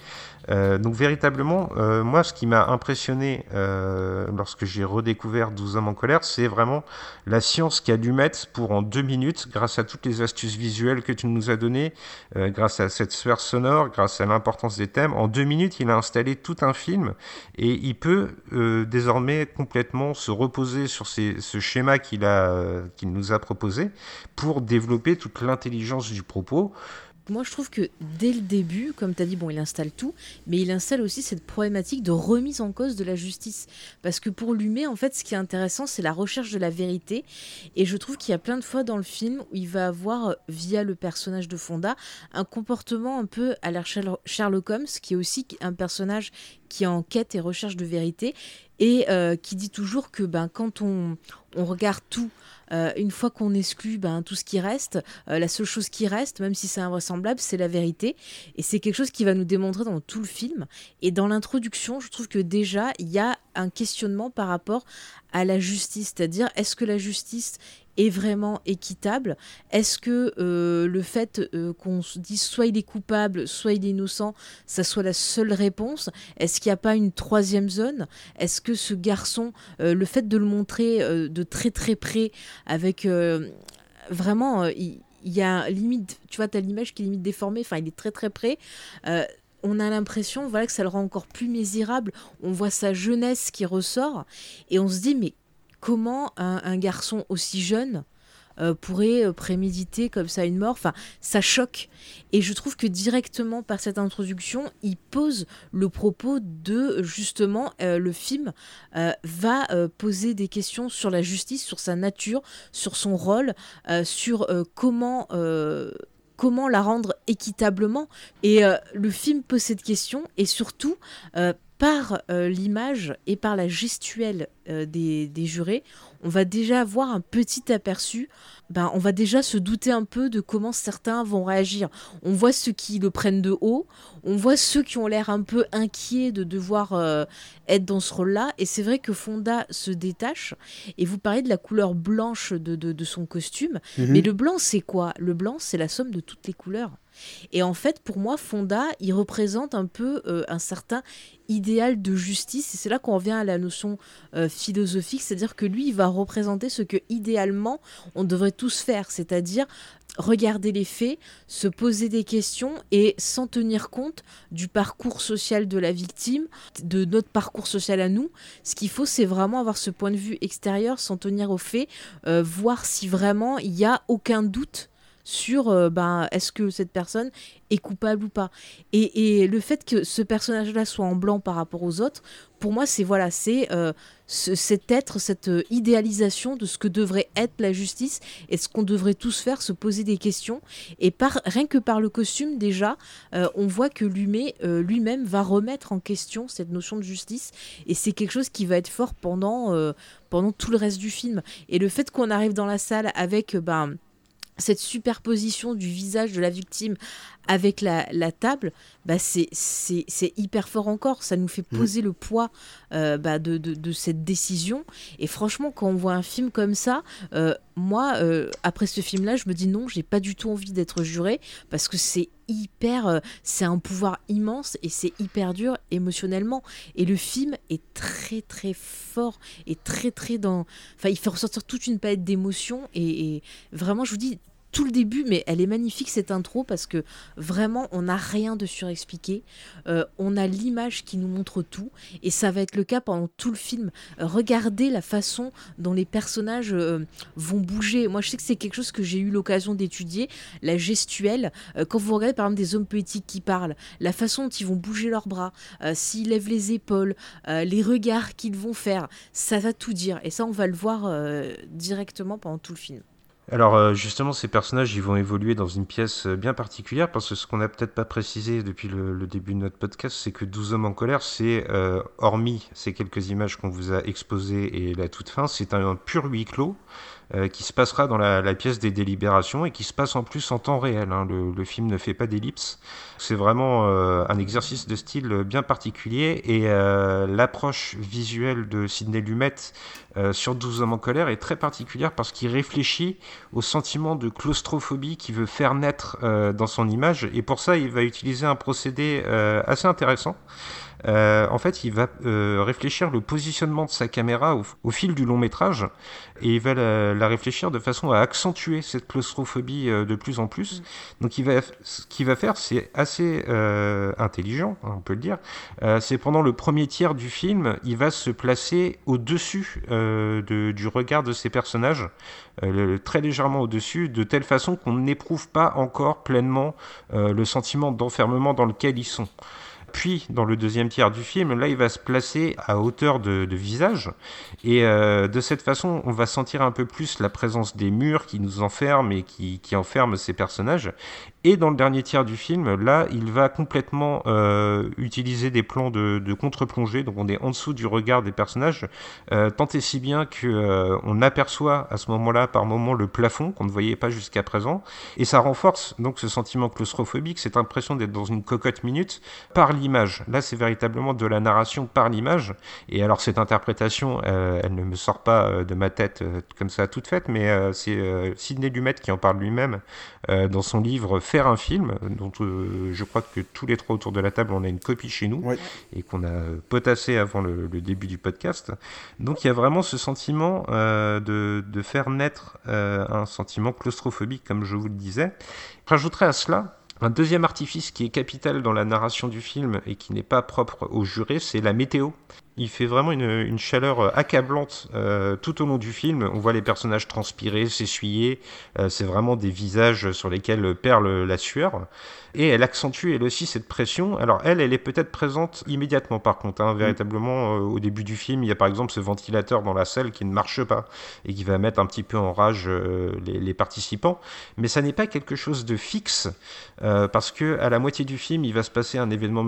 Euh, donc véritablement, euh, moi, ce qui m'a impressionné euh, lorsque j'ai redécouvert 12 hommes en colère, c'est vraiment la science qu'a dû mettre pour en deux minutes, grâce à toutes les astuces visuelles que tu nous as données, grâce à cette sphère sonore, grâce à l'importance des thèmes, en deux minutes, il a installé tout un film et il peut désormais complètement se reposer sur ces, ce schéma qu'il a, qu'il nous a proposé pour développer toute l'intelligence du propos moi je trouve que dès le début, comme tu as dit, bon, il installe tout, mais il installe aussi cette problématique de remise en cause de la justice. Parce que pour Lumet, en fait, ce qui est intéressant, c'est la recherche de la vérité. Et je trouve qu'il y a plein de fois dans le film où il va avoir, via le personnage de Fonda, un comportement un peu à l'air Sherlock Holmes, qui est aussi un personnage qui est en quête et recherche de vérité, et euh, qui dit toujours que ben, quand on, on regarde tout, euh, une fois qu'on exclut ben, tout ce qui reste, euh, la seule chose qui reste, même si c'est invraisemblable, c'est la vérité. Et c'est quelque chose qui va nous démontrer dans tout le film. Et dans l'introduction, je trouve que déjà, il y a un questionnement par rapport à la justice, c'est-à-dire est-ce que la justice est vraiment équitable? Est-ce que euh, le fait euh, qu'on se dise soit il est coupable, soit il est innocent, ça soit la seule réponse? Est-ce qu'il n'y a pas une troisième zone? Est-ce que ce garçon, euh, le fait de le montrer de très très près, avec vraiment, il, y a limite, tu vois, tu as l'image qui est limite déformée, enfin il est très très près on a l'impression voilà que ça le rend encore plus misérable. On voit sa jeunesse qui ressort et on se dit mais comment un, garçon aussi jeune euh, pourrait euh, préméditer comme ça une mort? Enfin, ça choque. Et je trouve que directement par cette introduction, il pose le propos de justement euh, le film va poser des questions sur la justice, sur sa nature, sur son rôle, sur comment comment la rendre équitablement. Et le film pose cette question et surtout par l'image et par la gestuelle des, des, jurés, on va déjà avoir un petit aperçu, ben, on va déjà se douter un peu de comment certains vont réagir. On voit ceux qui le prennent de haut, on voit ceux qui ont l'air un peu inquiets de devoir euh, être dans ce rôle-là, et c'est vrai que Fonda se détache, et vous parlez de la couleur blanche de, son costume, mhm. mais le blanc c'est quoi? Le blanc c'est la somme de toutes les couleurs. Et en fait, pour moi, Fonda, il représente un peu euh, un certain idéal de justice. Et c'est là qu'on revient à la notion euh, philosophique, c'est-à-dire que lui, il va représenter ce que idéalement on devrait tous faire, c'est-à-dire regarder les faits, se poser des questions et sans tenir compte du parcours social de la victime, de notre parcours social à nous. Ce qu'il faut, c'est vraiment avoir ce point de vue extérieur sans tenir aux faits, euh, voir si vraiment il n'y a aucun doute sur euh, ben, est-ce que cette personne est coupable ou pas. Et, le fait que ce personnage-là soit en blanc par rapport aux autres, pour moi, c'est voilà, c'est euh, cet être, cette euh, idéalisation de ce que devrait être la justice et ce qu'on devrait tous faire, se poser des questions. Et par, rien que par le costume, déjà, on voit que lui-même va remettre en question cette notion de justice. Et c'est quelque chose qui va être fort pendant, pendant tout le reste du film. Et le fait qu'on arrive dans la salle avec... Ben, cette superposition du visage de la victime avec la, table, bah c'est hyper fort encore. Ça nous fait mm. poser le poids euh, bah de, de, cette décision. Et franchement, quand on voit un film comme ça, euh, moi, euh, après ce film-là, je me dis non, j'ai pas du tout envie d'être juré parce que c'est hyper, c'est un pouvoir immense et c'est hyper dur émotionnellement. Et le film est très très fort et très très dans, enfin, il fait ressortir toute une palette d'émotions et, et, vraiment, je vous dis, tout le début, mais elle est magnifique cette intro parce que vraiment on n'a rien de surexpliqué. Euh, on a l'image qui nous montre tout et ça va être le cas pendant tout le film. regardez la façon dont les personnages euh, vont bouger. Moi je sais que c'est quelque chose que j'ai eu l'occasion d'étudier, la gestuelle. Euh, quand vous regardez par exemple des hommes politiques qui parlent, la façon dont ils vont bouger leurs bras, s'ils lèvent les épaules, les regards qu'ils vont faire, ça va tout dire. Et ça on va le voir directement pendant tout le film. Alors euh, justement, ces personnages, ils vont évoluer dans une pièce euh, bien particulière parce que ce qu'on n'a peut-être pas précisé depuis le, début de notre podcast, c'est que 12 hommes en colère, c'est euh, hormis ces quelques images qu'on vous a exposées et la toute fin, c'est un, pur huis clos. Qui se passera dans la, pièce des délibérations et qui se passe en plus en temps réel. Hein. Le, film ne fait pas d'ellipse. C'est vraiment un exercice de style bien particulier et l'approche visuelle de Sidney Lumet euh, sur 12 hommes en colère est très particulière parce qu'il réfléchit au sentiment de claustrophobie qu'il veut faire naître euh, dans son image et pour ça il va utiliser un procédé euh, assez intéressant. Euh, en fait, il va euh, réfléchir le positionnement de sa caméra au, fil du long métrage et il va la, réfléchir de façon à accentuer cette claustrophobie euh, de plus en plus. Mm. Donc, il va, ce qu'il va faire, c'est assez intelligent, hein, on peut le dire. c'est pendant le premier tiers du film, il va se placer au-dessus du regard de ses personnages, très légèrement au-dessus, de telle façon qu'on n'éprouve pas encore pleinement le sentiment d'enfermement dans lequel ils sont. Puis, dans le deuxième tiers du film, là, il va se placer à hauteur de, visage. Et euh, de cette façon, on va sentir un peu plus la présence des murs qui nous enferment et qui, enferment ces personnages. Et dans le dernier tiers du film, là, il va complètement euh, utiliser des plans de, contre-plongée, donc on est en dessous du regard des personnages, euh, tant et si bien que euh, on aperçoit à ce moment-là, par moment, le plafond qu'on ne voyait pas jusqu'à présent, et ça renforce donc ce sentiment claustrophobique, cette impression d'être dans une cocotte minute par l'image. Là, c'est véritablement de la narration par l'image, et alors cette interprétation, elle ne me sort pas de ma tête comme ça toute faite, mais c'est Sidney Lumet qui en parle lui-même dans son livre faire un film, dont euh, je crois que tous les trois autour de la table, on a une copie chez nous, et qu'on a potassé avant le, début du podcast. Donc il y a vraiment ce sentiment euh, de, de, faire naître euh, un sentiment claustrophobique, comme je vous le disais. J'ajouterais à cela Un deuxième artifice qui est capital dans la narration du film et qui n'est pas propre au juré, c'est la météo. Il fait vraiment une, chaleur accablante euh, tout au long du film. On voit les personnages transpirer, s'essuyer. Euh, c'est vraiment des visages sur lesquels perle la sueur et elle accentue elle aussi cette pression. Alors elle, elle est peut-être présente immédiatement par contre, hein, véritablement euh, au début du film, il y a par exemple ce ventilateur dans la salle qui ne marche pas et qui va mettre un petit peu en rage euh, les, participants, mais ça n'est pas quelque chose de fixe euh, parce que à la moitié du film, il va se passer un événement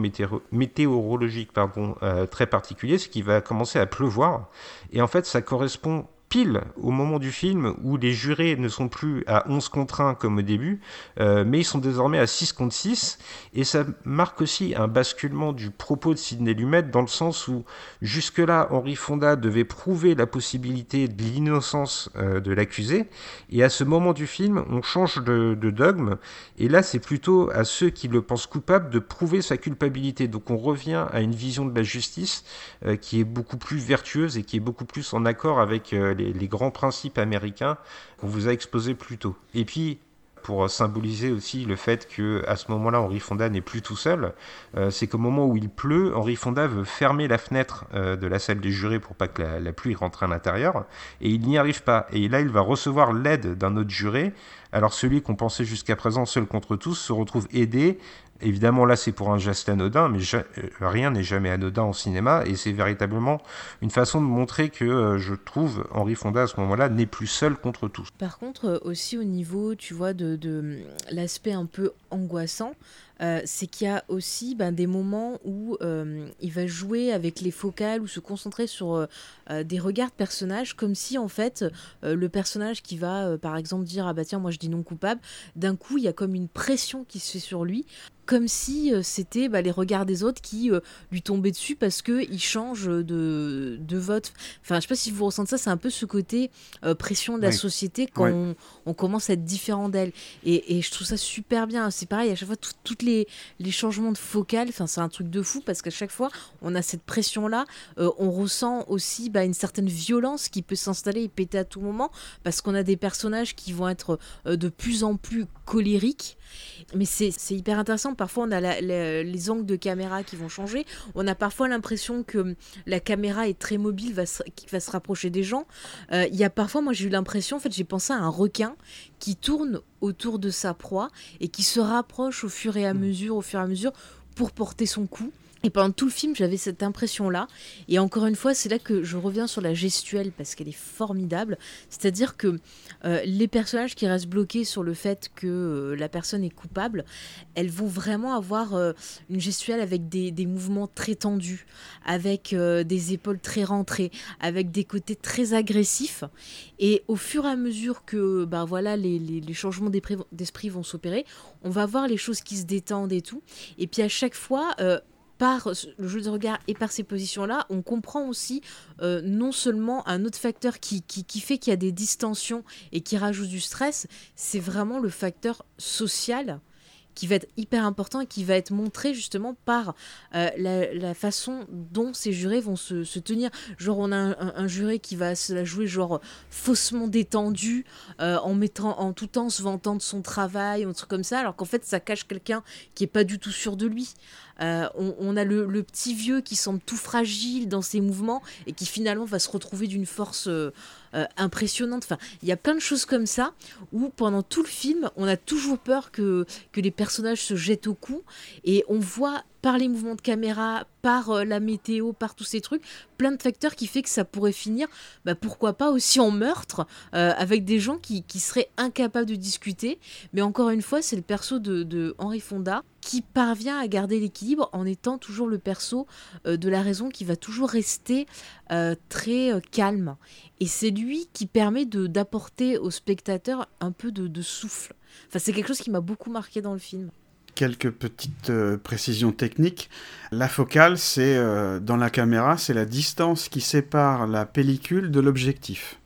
météorologique pardon, très particulier, ce qui va commencer à pleuvoir. Et en fait ça correspond pile au moment du film où les jurés ne sont plus à 11 contre 1 comme au début, euh, mais ils sont désormais à 6 contre 6, et ça marque aussi un basculement du propos de Sidney Lumet dans le sens où jusque-là Henri Fonda devait prouver la possibilité de l'innocence euh, de l'accusé, et à ce moment du film on change de, dogme, et là c'est plutôt à ceux qui le pensent coupable de prouver sa culpabilité, donc on revient à une vision de la justice euh, qui est beaucoup plus vertueuse et qui est beaucoup plus en accord avec les les, grands principes américains qu'on vous a exposés plus tôt. Et puis, pour symboliser aussi le fait que à ce moment-là Henri Fonda n'est plus tout seul, euh, c'est qu'au moment où il pleut, Henri Fonda veut fermer la fenêtre euh, de la salle des jurés pour pas que la, pluie rentre à l'intérieur, et il n'y arrive pas. Et là, il va recevoir l'aide d'un autre juré. Alors celui qu'on pensait jusqu'à présent seul contre tous se retrouve aidé Évidemment, là, c'est pour un geste anodin, mais euh, rien n'est jamais anodin en cinéma, et c'est véritablement une façon de montrer que euh, je trouve Henri Fonda à ce moment-là n'est plus seul contre tous. Par contre, euh, aussi au niveau, tu vois, de, de l'aspect un peu angoissant, euh, c'est qu'il y a aussi ben, des moments où euh, il va jouer avec les focales ou se concentrer sur euh, des regards de personnages, comme si en fait le personnage qui va par exemple dire ah bah tiens moi je dis non coupable, d'un coup il y a comme une pression qui se fait sur lui comme si c'était bah, les regards des autres qui lui tombaient dessus parce qu'il change de, de, vote. Enfin, je sais pas si vous ressentez ça, c'est un peu ce côté pression de la société quand on, commence à être différent d'elle. Et, et, je trouve ça super bien. C'est pareil, à chaque fois, toutes les changements de focale, enfin, c'est un truc de fou parce qu'à chaque fois, on a cette pression-là. Euh, on ressent aussi bah, une certaine violence qui peut s'installer et péter à tout moment parce qu'on a des personnages qui vont être euh, de plus en plus colériques. Mais c'est hyper intéressant. Parfois, on a les angles de caméra qui vont changer. On a parfois l'impression que la caméra est très mobile, va qui va se rapprocher des gens. Euh, il y a parfois, moi, j'ai eu l'impression, en fait, j'ai pensé à un requin qui tourne autour de sa proie et qui se rapproche au fur et à mm. mesure, au fur et à mesure, pour porter son coup. Et pendant tout le film, j'avais cette impression-là. Et encore une fois, c'est là que je reviens sur la gestuelle parce qu'elle est formidable. C'est-à-dire que euh, les personnages qui restent bloqués sur le fait que euh, la personne est coupable, elles vont vraiment avoir euh, une gestuelle avec des, mouvements très tendus, avec des épaules très rentrées, avec des côtés très agressifs. Et au fur et à mesure que ben voilà, les changements d'esprit vont s'opérer, on va voir les choses qui se détendent et tout. Et puis à chaque fois, par le jeu de regard et par ces positions-là, on comprend aussi euh, non seulement un autre facteur qui, fait qu'il y a des distensions et qui rajoute du stress, c'est vraiment le facteur social qui va être hyper important et qui va être montré justement par euh, la, façon dont ces jurés vont se, tenir. Genre, on a un, juré qui va se la jouer genre faussement détendu, euh, en mettant en tout temps se vantant de son travail, un truc comme ça, alors qu'en fait, ça cache quelqu'un qui est pas du tout sûr de lui. Euh, on, a le, petit vieux qui semble tout fragile dans ses mouvements et qui finalement va se retrouver d'une force euh, euh, impressionnante. Enfin, il y a plein de choses comme ça où pendant tout le film, on a toujours peur que, que les personnages se jettent au cou et on voit par les mouvements de caméra, par euh, la météo, par tous ces trucs, plein de facteurs qui fait que ça pourrait finir, bah, pourquoi pas aussi en meurtre, euh, avec des gens qui, seraient incapables de discuter. Mais encore une fois, c'est le perso de, Henri Fonda qui parvient à garder l'équilibre en étant toujours le perso euh, de la raison qui va toujours rester très calme. Et c'est lui qui permet d'apporter au spectateur un peu de, de souffle. Enfin, c'est quelque chose qui m'a beaucoup marqué dans le film quelques petites euh, précisions techniques. La focale, c'est euh, dans la caméra, c'est la distance qui sépare la pellicule de l'objectif.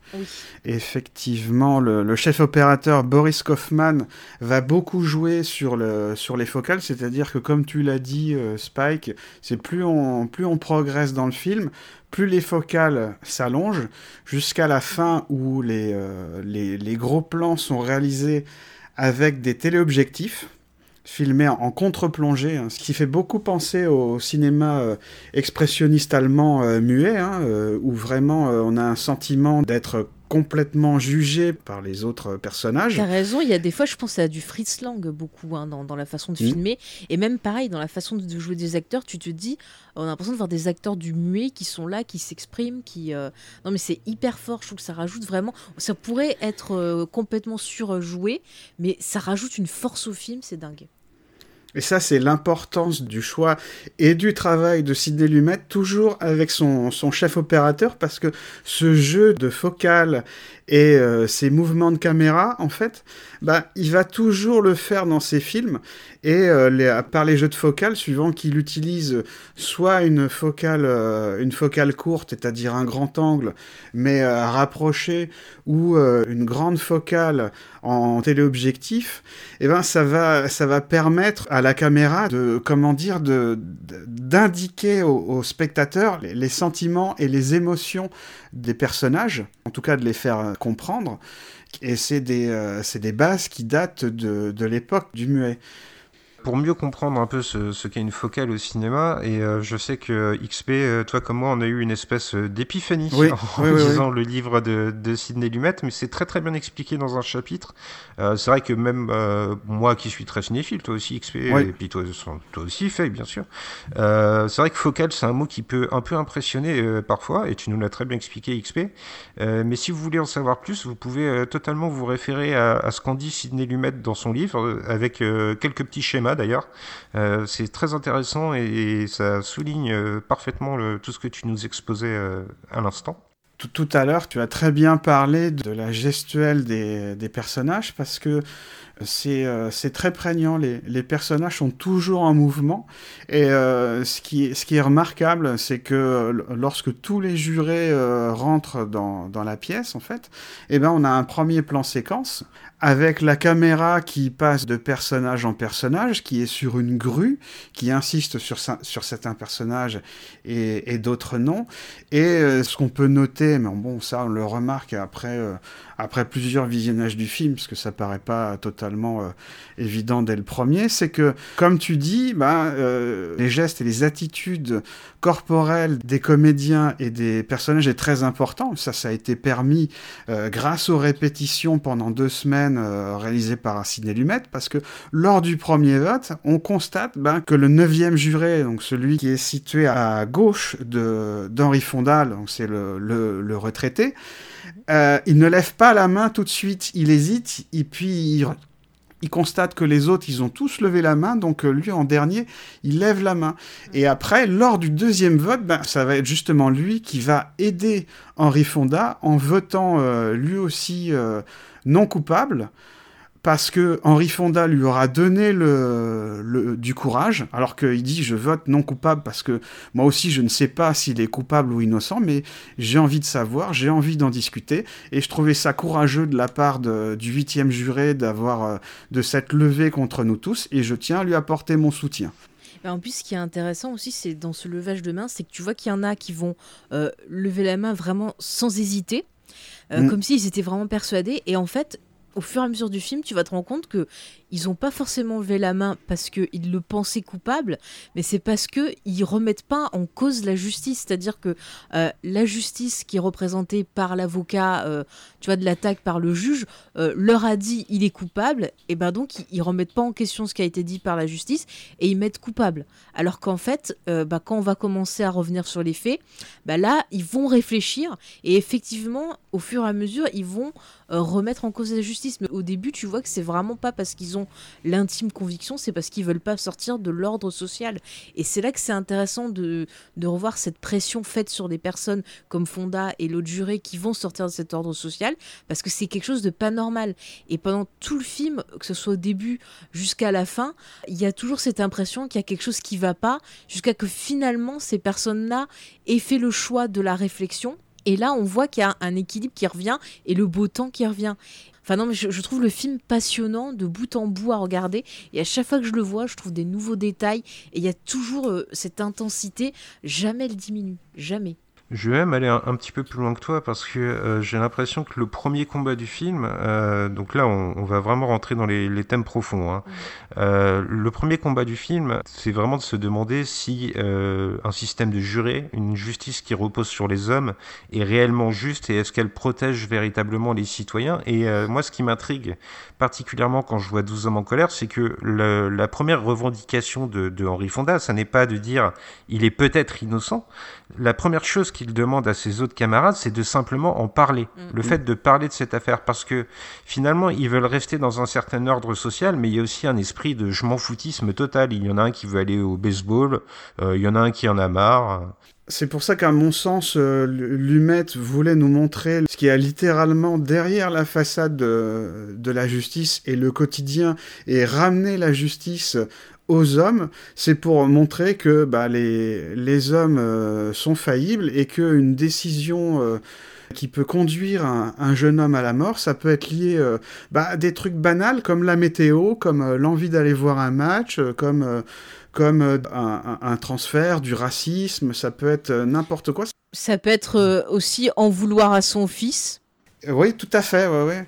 Effectivement, le, chef opérateur Boris Kaufman va beaucoup jouer sur, le, sur les focales, c'est-à-dire que comme tu l'as dit, euh, Spike, c'est plus on, plus on progresse dans le film, plus les focales s'allongent, jusqu'à la fin où les, les, les gros plans sont réalisés avec des téléobjectifs filmé en contre-plongée, hein, ce qui fait beaucoup penser au cinéma euh, expressionniste allemand euh, muet, hein, euh, où vraiment on a un sentiment d'être complètement jugé par les autres personnages. T'as raison, il y a des fois, je pense à du Fritz Lang beaucoup hein, dans, la façon de filmer. Et même pareil, dans la façon de jouer des acteurs, tu te dis, on a l'impression de voir des acteurs du muet qui sont là, qui s'expriment, qui... Euh, non mais c'est hyper fort, je trouve que ça rajoute vraiment... Ça pourrait être euh, complètement surjoué, mais ça rajoute une force au film, c'est dingue. Et ça, c'est l'importance du choix et du travail de Sidney Lumet, toujours avec son, chef opérateur, parce que ce jeu de focale et euh, ses mouvements de caméra, en fait, bah, il va toujours le faire dans ses films. Et euh, par les jeux de focale, suivant qu'il utilise soit une focale, euh, une focale courte, c'est-à-dire un grand angle, mais rapproché, ou une grande focale en, téléobjectif, et eh ben ça va, ça va permettre à la caméra de, comment dire, de, d'indiquer au, spectateur les, les, sentiments et les émotions des personnages, en tout cas de les faire comprendre. Et c'est des, euh, bases qui datent de l'époque du muet pour mieux comprendre un peu ce, qu'est une focale au cinéma, et euh, je sais que XP, euh, toi comme moi, on a eu une espèce d'épiphanie en lisant le livre de, de Sidney Lumet, mais c'est très très bien expliqué dans un chapitre. Euh, c'est vrai que même moi qui suis très cinéphile, toi aussi XP, et puis toi, toi aussi fait bien sûr, c'est vrai que focale c'est un mot qui peut un peu impressionner parfois, et tu nous l'as très bien expliqué XP, mais si vous voulez en savoir plus, vous pouvez totalement vous référer à, à ce qu'en dit Sidney Lumet dans son livre, avec quelques petits schémas d'ailleurs. Euh, c'est très intéressant et, ça souligne euh, parfaitement tout ce que tu nous exposais euh, à l'instant. Tout, à l'heure, tu as très bien parlé de la gestuelle des personnages parce que c'est très prégnant. Les, personnages sont toujours en mouvement. Et ce, qui, est remarquable, c'est que lorsque tous les jurés rentrent dans, dans, la pièce, en fait, eh ben, on a un premier plan séquence avec la caméra qui passe de personnage en personnage, qui est sur une grue, qui insiste sur, certains personnages et, d'autres non. Et ce qu'on peut noter, mais bon, ça on le remarque après après plusieurs visionnages du film, parce que ça paraît pas totalement euh, évident dès le premier, c'est que, comme tu dis, euh, les gestes et les attitudes corporelles des comédiens et des personnages est très important. Ça, ça a été permis euh, grâce aux répétitions pendant deux semaines réalisées par Sidney Lumet, parce que lors du premier vote, on constate bah, que le neuvième juré, donc celui qui est situé à gauche d'Henri Fondal, c'est le retraité, euh, il ne lève pas la main tout de suite, il hésite, et puis il, constate que les autres, ils ont tous levé la main, donc euh, lui, en dernier, il lève la main. Et après, lors du deuxième vote, ben, ça va être justement lui qui va aider Henri Fonda en votant euh, lui aussi non coupable parce que Henri Fonda lui aura donné le, du courage, alors qu'il dit je vote non coupable parce que moi aussi je ne sais pas s'il est coupable ou innocent, mais j'ai envie de savoir, j'ai envie d'en discuter, et je trouvais ça courageux de la part du huitième juré d'avoir euh, de s'être levé contre nous tous, et je tiens à lui apporter mon soutien. En plus, ce qui est intéressant aussi, c'est dans ce levage de main, c'est que tu vois qu'il y en a qui vont euh, lever la main vraiment sans hésiter. Euh, mm. comme s'ils étaient vraiment persuadés. Et en fait, au fur et à mesure du film, tu vas te rendre compte que ils n'ont pas forcément levé la main parce qu'ils le pensaient coupable, mais c'est parce qu'ils remettent pas en cause la justice. C'est-à-dire que euh, la justice qui est représentée par l'avocat, euh, tu vois, de l'attaque par le juge, euh, leur a dit il est coupable, et ben donc ils, remettent pas en question ce qui a été dit par la justice et ils mettent coupable. Alors qu'en fait, bah, quand on va commencer à revenir sur les faits, bah là ils vont réfléchir et effectivement, au fur et à mesure, ils vont remettre en cause la justice. Mais au début, tu vois que c'est vraiment pas parce qu'ils ont l'intime conviction, c'est parce qu'ils veulent pas sortir de l'ordre social. Et c'est là que c'est intéressant de, de revoir cette pression faite sur des personnes comme Fonda et l'autre juré qui vont sortir de cet ordre social, parce que c'est quelque chose de pas normal. Et pendant tout le film, que ce soit au début jusqu'à la fin, il y a toujours cette impression qu'il y a quelque chose qui va pas, jusqu'à que finalement ces personnes-là aient fait le choix de la réflexion et là, on voit qu'il y a un équilibre qui revient et le beau temps qui revient. Enfin non, mais je, trouve le film passionnant de bout en bout à regarder. Et à chaque fois que je le vois, je trouve des nouveaux détails. Et il y a toujours euh, cette intensité. Jamais elle diminue. Jamais. Je vais même aller un, petit peu plus loin que toi parce que euh, j'ai l'impression que le premier combat du film, euh, donc là on, va vraiment rentrer dans les, thèmes profonds. Hein. Euh, le premier combat du film, c'est vraiment de se demander si un système de juré, une justice qui repose sur les hommes, est réellement juste et est-ce qu'elle protège véritablement les citoyens. Et moi, ce qui m'intrigue particulièrement quand je vois 12 hommes en colère, c'est que la première revendication de, de Henri Fonda, ça n'est pas de dire il est peut-être innocent. La première chose qu'il demande à ses autres camarades, c'est de simplement en parler. Mm. Le fait de parler de cette affaire, parce que finalement, ils veulent rester dans un certain ordre social, mais il y a aussi un esprit de je m'en foutisme total. Il y en a un qui veut aller au baseball, euh, il y en a un qui en a marre. C'est pour ça qu'à mon sens, euh, Lumet voulait nous montrer ce qui est littéralement derrière la façade de, de, la justice et le quotidien et ramener la justice aux hommes, c'est pour montrer que bah, les, les hommes euh, sont faillibles et qu'une décision euh, qui peut conduire un, jeune homme à la mort, ça peut être lié euh, bah, à des trucs banals comme la météo, comme l'envie d'aller voir un match, comme, comme un, un, transfert, du racisme, ça peut être n'importe quoi. Ça peut être aussi en vouloir à son fils? Oui, tout à fait, ouais, ouais.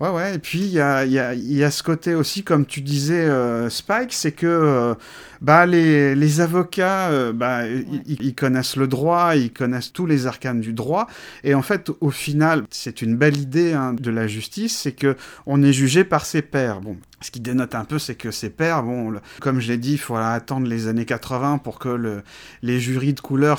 Ouais, ouais, et puis il y a, y, a, y a, ce côté aussi, comme tu disais, euh, Spike, c'est que euh, bah, les, les avocats, euh, bah, ils, connaissent le droit, ils connaissent tous les arcanes du droit, et en fait, au final, c'est une belle idée hein, de la justice, c'est que on est jugé par ses pairs. Bon, ce qui dénote un peu, c'est que ses pairs, bon, comme je l'ai dit, il faut attendre les années 80 pour que le, les jurys de couleur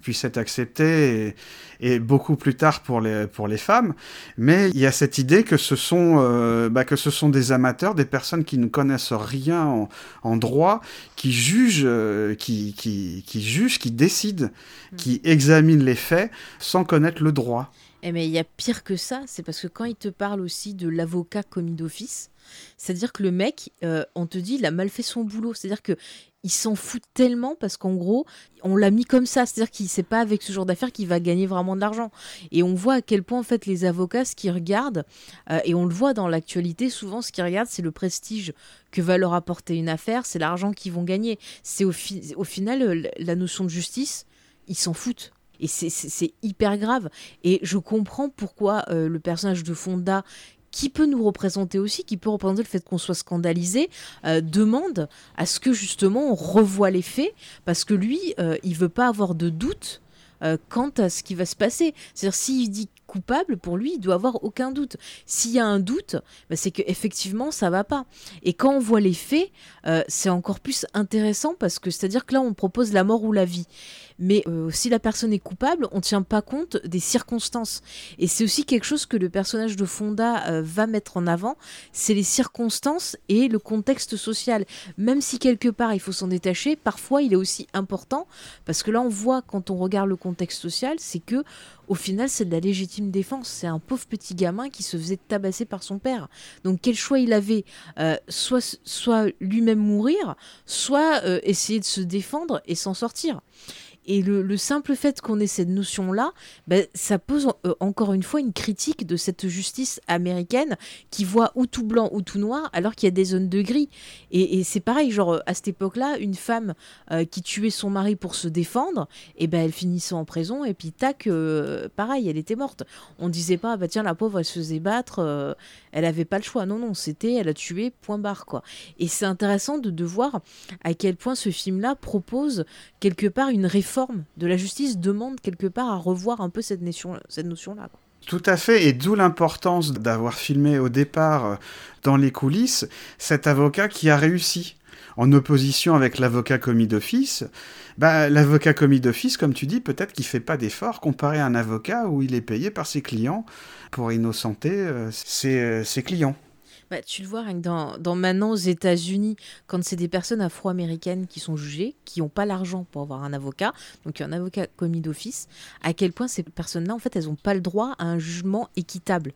puissent être acceptés, et, et, beaucoup plus tard pour les, pour les femmes. Mais il y a cette idée que ce sont, euh, bah, que ce sont des amateurs, des personnes qui ne connaissent rien en, en droit, qui jugent, euh, qui, qui, qui jugent, qui décident, mm. qui examinent les faits sans connaître le droit. Eh mais il y a pire que ça, c'est parce que quand il te parle aussi de l'avocat commis d'office, c'est-à-dire que le mec, euh, on te dit, il a mal fait son boulot. C'est-à-dire que il s'en fout tellement parce qu'en gros, on l'a mis comme ça. C'est-à-dire qu'il sait pas avec ce genre d'affaires qu'il va gagner vraiment de l'argent. Et on voit à quel point, en fait, les avocats, ce qu'ils regardent, euh, et on le voit dans l'actualité, souvent, ce qu'ils regardent, c'est le prestige que va leur apporter une affaire, c'est l'argent qu'ils vont gagner. C'est au, final, euh, la notion de justice, ils s'en foutent. Et c'est hyper grave. Et je comprends pourquoi le personnage de Fonda, qui peut nous représenter aussi, qui peut représenter le fait qu'on soit scandalisé, euh, demande à ce que justement on revoie les faits, parce que lui, euh, il veut pas avoir de doute euh, quant à ce qui va se passer. C'est-à-dire s'il dit coupable, pour lui, il doit avoir aucun doute. S'il y a un doute, bah, c'est que effectivement ça va pas. Et quand on voit les faits, c'est encore plus intéressant parce que c'est-à-dire que là on propose la mort ou la vie mais euh, si la personne est coupable, on ne tient pas compte des circonstances. Et c'est aussi quelque chose que le personnage de Fonda euh, va mettre en avant, c'est les circonstances et le contexte social. Même si quelque part il faut s'en détacher, parfois il est aussi important, parce que là on voit quand on regarde le contexte social, c'est que au final, c'est de la légitime défense. C'est un pauvre petit gamin qui se faisait tabasser par son père. Donc quel choix il avait euh, Soit, soit lui-même mourir, soit essayer de se défendre et s'en sortir. Et le, simple fait qu'on ait cette notion-là, ben, ça pose euh, encore une fois une critique de cette justice américaine qui voit ou tout blanc ou tout noir alors qu'il y a des zones de gris. Et, c'est pareil, genre à cette époque-là, une femme euh, qui tuait son mari pour se défendre, et ben elle finissait en prison et puis tac, euh, pareil, elle était morte. On disait pas, bah tiens la pauvre elle se faisait battre, elle avait pas le choix. Non non, c'était elle a tué point barre quoi. Et c'est intéressant de, de voir à quel point ce film-là propose quelque part une réforme de la justice demande quelque part à revoir un peu cette notion-là. Cette notion Tout à fait, et d'où l'importance d'avoir filmé au départ, euh, dans les coulisses, cet avocat qui a réussi. En opposition avec l'avocat commis d'office, bah, l'avocat commis d'office, comme tu dis, peut-être qu'il fait pas d'effort comparé à un avocat où il est payé par ses clients pour innocenter euh, ses clients. Bah, tu le vois rien que dans, maintenant aux États-Unis, quand c'est des personnes afro-américaines qui sont jugées, qui n'ont pas l'argent pour avoir un avocat, donc un avocat commis d'office, à quel point ces personnes-là, en fait, elles n'ont pas le droit à un jugement équitable,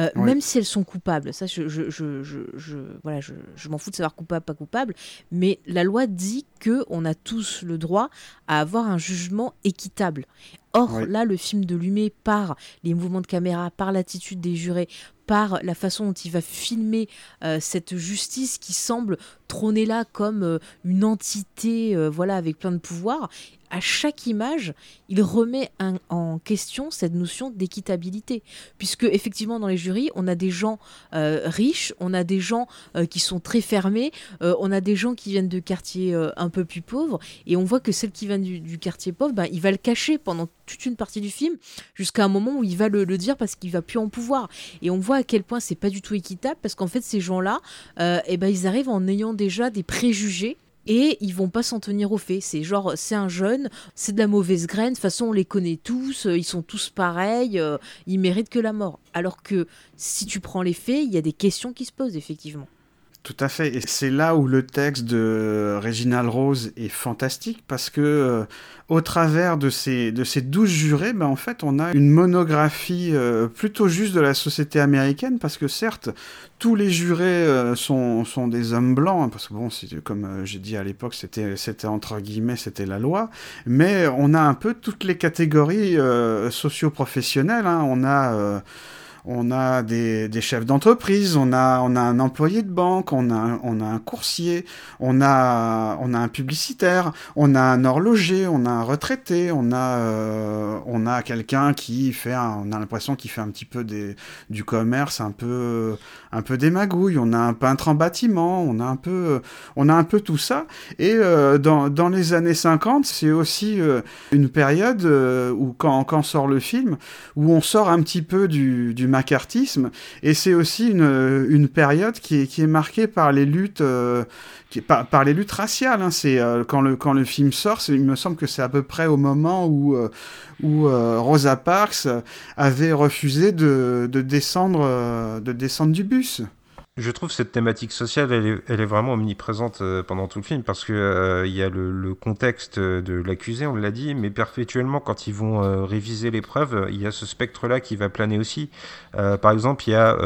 euh, même si elles sont coupables. Ça, je, je, je, je voilà, je, m'en fous de savoir coupable, pas coupable, mais la loi dit que on a tous le droit à avoir un jugement équitable. Or, là, le film de Lumet, par les mouvements de caméra, par l'attitude des jurés, par la façon dont il va filmer euh, cette justice qui semble trôner là comme une entité, voilà, avec plein de pouvoirs à chaque image, il remet en question cette notion d'équitabilité. Puisque effectivement, dans les jurys, on a des gens euh, riches, on a des gens euh, qui sont très fermés, euh, on a des gens qui viennent de quartiers un peu plus pauvres, et on voit que celle qui vient du, quartier pauvre, ben, il va le cacher pendant toute une partie du film, jusqu'à un moment où il va le, dire parce qu'il va plus en pouvoir. Et on voit à quel point c'est pas du tout équitable, parce qu'en fait, ces gens-là, eh ben, ils arrivent en ayant déjà des préjugés et ils vont pas s'en tenir aux faits. C'est genre, c'est un jeune, c'est de la mauvaise graine, de toute façon on les connaît tous, euh, ils sont tous pareils, euh, ils méritent que la mort. Alors que si tu prends les faits, il y a des questions qui se posent effectivement. Tout à fait. Et c'est là où le texte de Reginald Rose est fantastique parce que, euh, au travers de ces, douze jurés, ben, en fait, on a une monographie euh, plutôt juste de la société américaine parce que, certes, tous les jurés euh, sont, des hommes blancs, hein, parce que, bon, comme j'ai dit à l'époque, c'était, c'était entre guillemets, c'était la loi, mais on a un peu toutes les catégories socio-professionnelles. Hein. On a on a des, chefs d'entreprise, on a, on a un employé de banque, on a, on a un coursier, on a, on a un publicitaire, on a un horloger, on a un retraité, on a, euh, on a quelqu'un qui fait, on a l'impression qu'il fait un petit peu des, du commerce, un peu, un peu des magouilles, on a un peintre en bâtiment, on a un peu, on a un peu tout ça. Et euh, dans, dans, les années 50, c'est aussi euh, une période où quand, quand sort le film, où on sort un petit peu du, du macartisme, et c'est aussi une, une, période qui est, qui est marquée par les luttes, euh, qui, par, par, les luttes raciales. Hein. C'est euh, quand le quand le film sort, il me semble que c'est à peu près au moment où euh, où Rosa Parks avait refusé de, de descendre de descendre du bus. Je trouve cette thématique sociale, elle est, vraiment omniprésente euh, pendant tout le film parce que euh, il y a le, contexte de l'accusé, on l'a dit, mais perpétuellement quand ils vont euh, réviser les preuves, il y a ce spectre-là qui va planer aussi. par exemple, il y a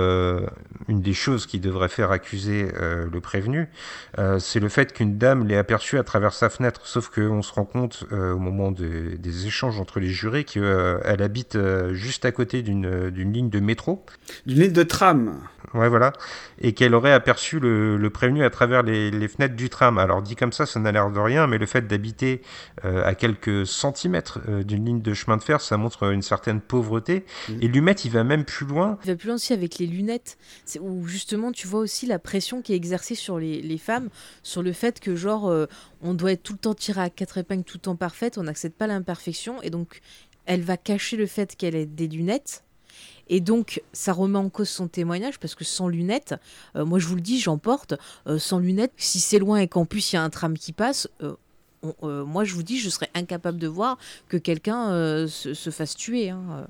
une des choses qui devrait faire accuser le prévenu, c'est le fait qu'une dame l'ait aperçu à travers sa fenêtre. Sauf qu'on se rend compte au moment des échanges entre les jurés qu'elle habite juste à côté d'une ligne de métro. D'une ligne de tram. Ouais, voilà. Et qu'elle aurait aperçu le, prévenu à travers les, fenêtres du tram. Alors, dit comme ça, ça n'a l'air de rien, mais le fait d'habiter euh, à quelques centimètres euh, d'une ligne de chemin de fer, ça montre une certaine pauvreté. Mmh. Et Lumet, il va même plus loin. Il va plus loin aussi avec les lunettes, où justement, tu vois aussi la pression qui est exercée sur les, femmes, sur le fait que, genre, euh, on doit être tout le temps tiré à quatre épingles, tout le temps parfaite, on n'accepte pas l'imperfection, et donc, elle va cacher le fait qu'elle ait des lunettes et donc, ça remet en cause son témoignage parce que sans lunettes, euh, moi je vous le dis, j'emporte, euh, sans lunettes, si c'est loin et qu'en plus il y a un tram qui passe, euh, moi je vous dis, je serais incapable de voir que quelqu'un se, fasse tuer. Hein,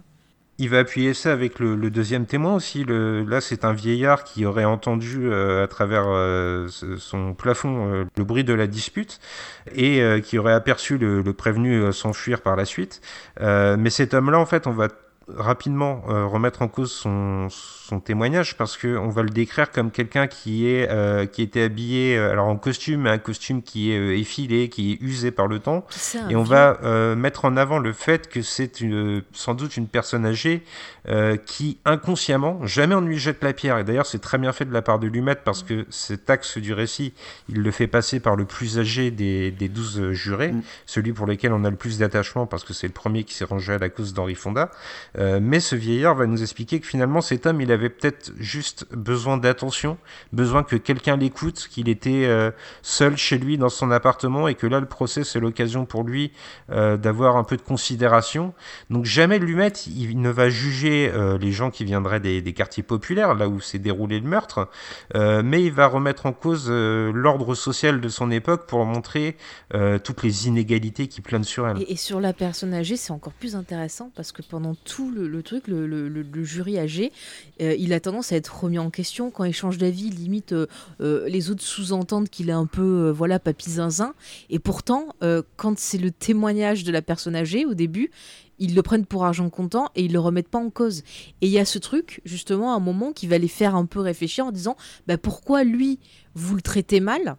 il va appuyer ça avec le, deuxième témoin aussi. Le, là, c'est un vieillard qui aurait entendu à travers son plafond le bruit de la dispute et qui aurait aperçu le, le prévenu s'enfuir par la suite. mais cet homme-là, en fait, on va rapidement euh, remettre en cause son, son témoignage parce que on va le décrire comme quelqu'un qui est euh, qui était habillé euh, alors en costume un costume qui est effilé qui est usé par le temps. Et on va mettre en avant le fait que c'est une sans doute une personne âgée qui inconsciemment jamais on ne lui jette la pierre. Et d'ailleurs c'est très bien fait de la part de Lumet parce que cet axe du récit il le fait passer par le plus âgé des, des douze jurés mm. celui pour lequel on a le plus d'attachement parce que c'est le premier qui s'est rangé à la cause d'Henri Fonda euh, mais ce vieillard va nous expliquer que finalement cet homme, il avait peut-être juste besoin d'attention, besoin que quelqu'un l'écoute, qu'il était euh, seul chez lui dans son appartement et que là le procès c'est l'occasion pour lui euh, d'avoir un peu de considération. Donc jamais Lumet, il ne va juger les gens qui viendraient des, des, quartiers populaires, là où s'est déroulé le meurtre, mais il va remettre en cause l'ordre social de son époque pour montrer toutes les inégalités qui planent sur elle. Et, et sur la personne âgée, c'est encore plus intéressant parce que pendant tout le, truc, le, jury âgé, euh, il a tendance à être remis en question quand il change d'avis, limite euh, euh, les autres sous-entendent qu'il est un peu voilà papy zinzin. Et pourtant, quand c'est le témoignage de la personne âgée au début, ils le prennent pour argent comptant et ils le remettent pas en cause. Et il y a ce truc, justement, à un moment qui va les faire un peu réfléchir en disant bah, pourquoi lui, vous le traitez mal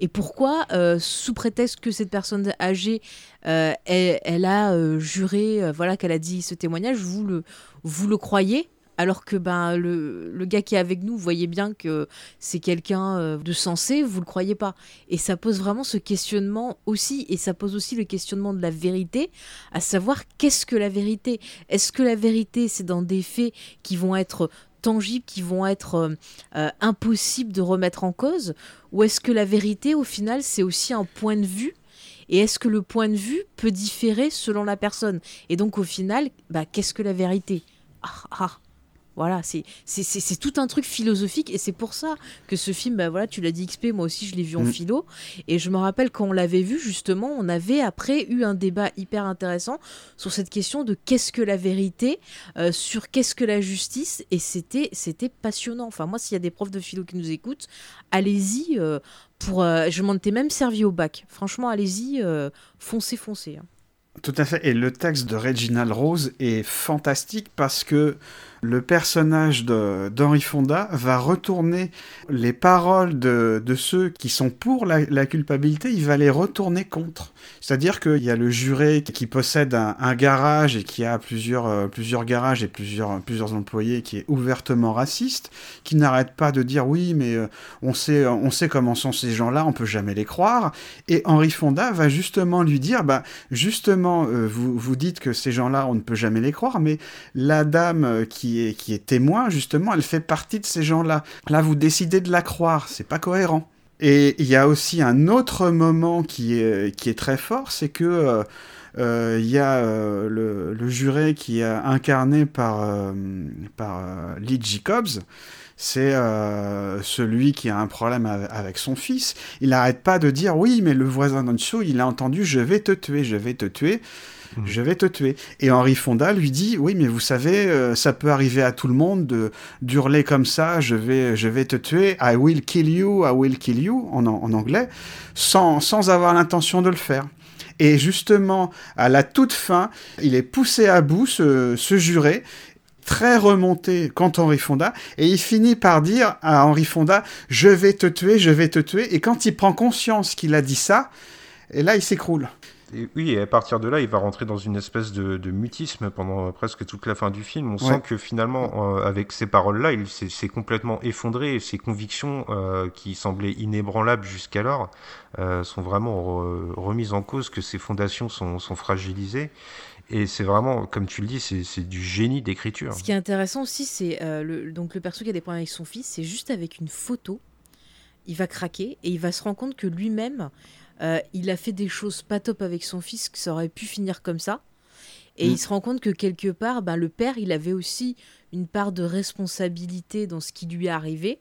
et pourquoi, euh, sous prétexte que cette personne âgée, euh, elle, a euh, juré, voilà, qu'elle a dit ce témoignage, vous le, croyez? Alors que ben le, gars qui est avec nous, vous voyez bien que c'est quelqu'un de sensé, vous le croyez pas. Et ça pose vraiment ce questionnement aussi, et ça pose aussi le questionnement de la vérité, à savoir qu'est-ce que la vérité? Est-ce que la vérité, c'est dans des faits qui vont être tangibles, qui vont être euh, euh, impossibles de remettre en cause Ou est-ce que la vérité, au final, c'est aussi un point de vue? Et est-ce que le point de vue peut différer selon la personne? Et donc au final, bah, qu'est-ce que la vérité? Ah, ah. Voilà, c'est tout un truc philosophique et c'est pour ça que ce film, bah voilà, tu l'as dit XP, moi aussi je l'ai vu en mm. philo et je me rappelle quand on l'avait vu justement, on avait après eu un débat hyper intéressant sur cette question de qu'est-ce que la vérité, euh, sur qu'est-ce que la justice et c'était c'était passionnant. Enfin moi s'il y a des profs de philo qui nous écoutent, allez-y euh, pour euh, je m'en étais même servi au bac. Franchement, allez-y, foncez foncez. Hein. Tout à fait. Et le texte de Reginald Rose est fantastique parce que le personnage d'Henri Fonda va retourner les paroles de, ceux qui sont pour la, culpabilité, il va les retourner contre. C'est-à-dire qu'il y a le juré qui possède un, garage et qui a plusieurs, euh, plusieurs garages et plusieurs, plusieurs employés qui est ouvertement raciste, qui n'arrête pas de dire oui, mais euh, on, sait, on sait comment sont ces gens-là, on peut jamais les croire. Et Henri Fonda va justement lui dire, bah, justement, euh, vous, dites que ces gens-là, on ne peut jamais les croire, mais la dame qui qui est, témoin, justement, elle fait partie de ces gens-là. Là, vous décidez de la croire, c'est pas cohérent. Et il y a aussi un autre moment qui est, très fort, c'est que euh, euh, il y a euh, le, juré qui est incarné par, par Lee Jacobs, c'est celui qui a un problème avec son fils. Il n'arrête pas de dire oui, mais le voisin d'en dessous, il a entendu je vais te tuer, je vais te tuer. Mhm. je vais te tuer. Et Henri Fonda lui dit, oui, mais vous savez, euh, ça peut arriver à tout le monde de d'hurler comme ça, je vais, je vais te tuer, I will kill you, I will kill you, en, en anglais, sans, sans avoir l'intention de le faire. Et justement, à la toute fin, il est poussé à bout, ce, ce juré, très remonté quand Henri Fonda, et il finit par dire à Henri Fonda, je vais te tuer, je vais te tuer, et quand il prend conscience qu'il a dit ça, et là il s'écroule oui, et à partir de là, il va rentrer dans une espèce de, mutisme pendant presque toute la fin du film. On sent que finalement, euh, avec ces paroles-là, il s'est complètement effondré et ses convictions euh, qui semblaient inébranlables jusqu'alors euh, sont vraiment remises en cause, que ses fondations sont, fragilisées. Et c'est vraiment, comme tu le dis, c'est du génie d'écriture. Ce qui est intéressant aussi, c'est le, donc le perso qui a des problèmes avec son fils, c'est juste avec une photo, il va craquer et il va se rendre compte que lui-même, euh, il a fait des choses pas top avec son fils, que ça aurait pu finir comme ça. Et mm. il se rend compte que quelque part, ben, le père, il avait aussi une part de responsabilité dans ce qui lui est arrivé.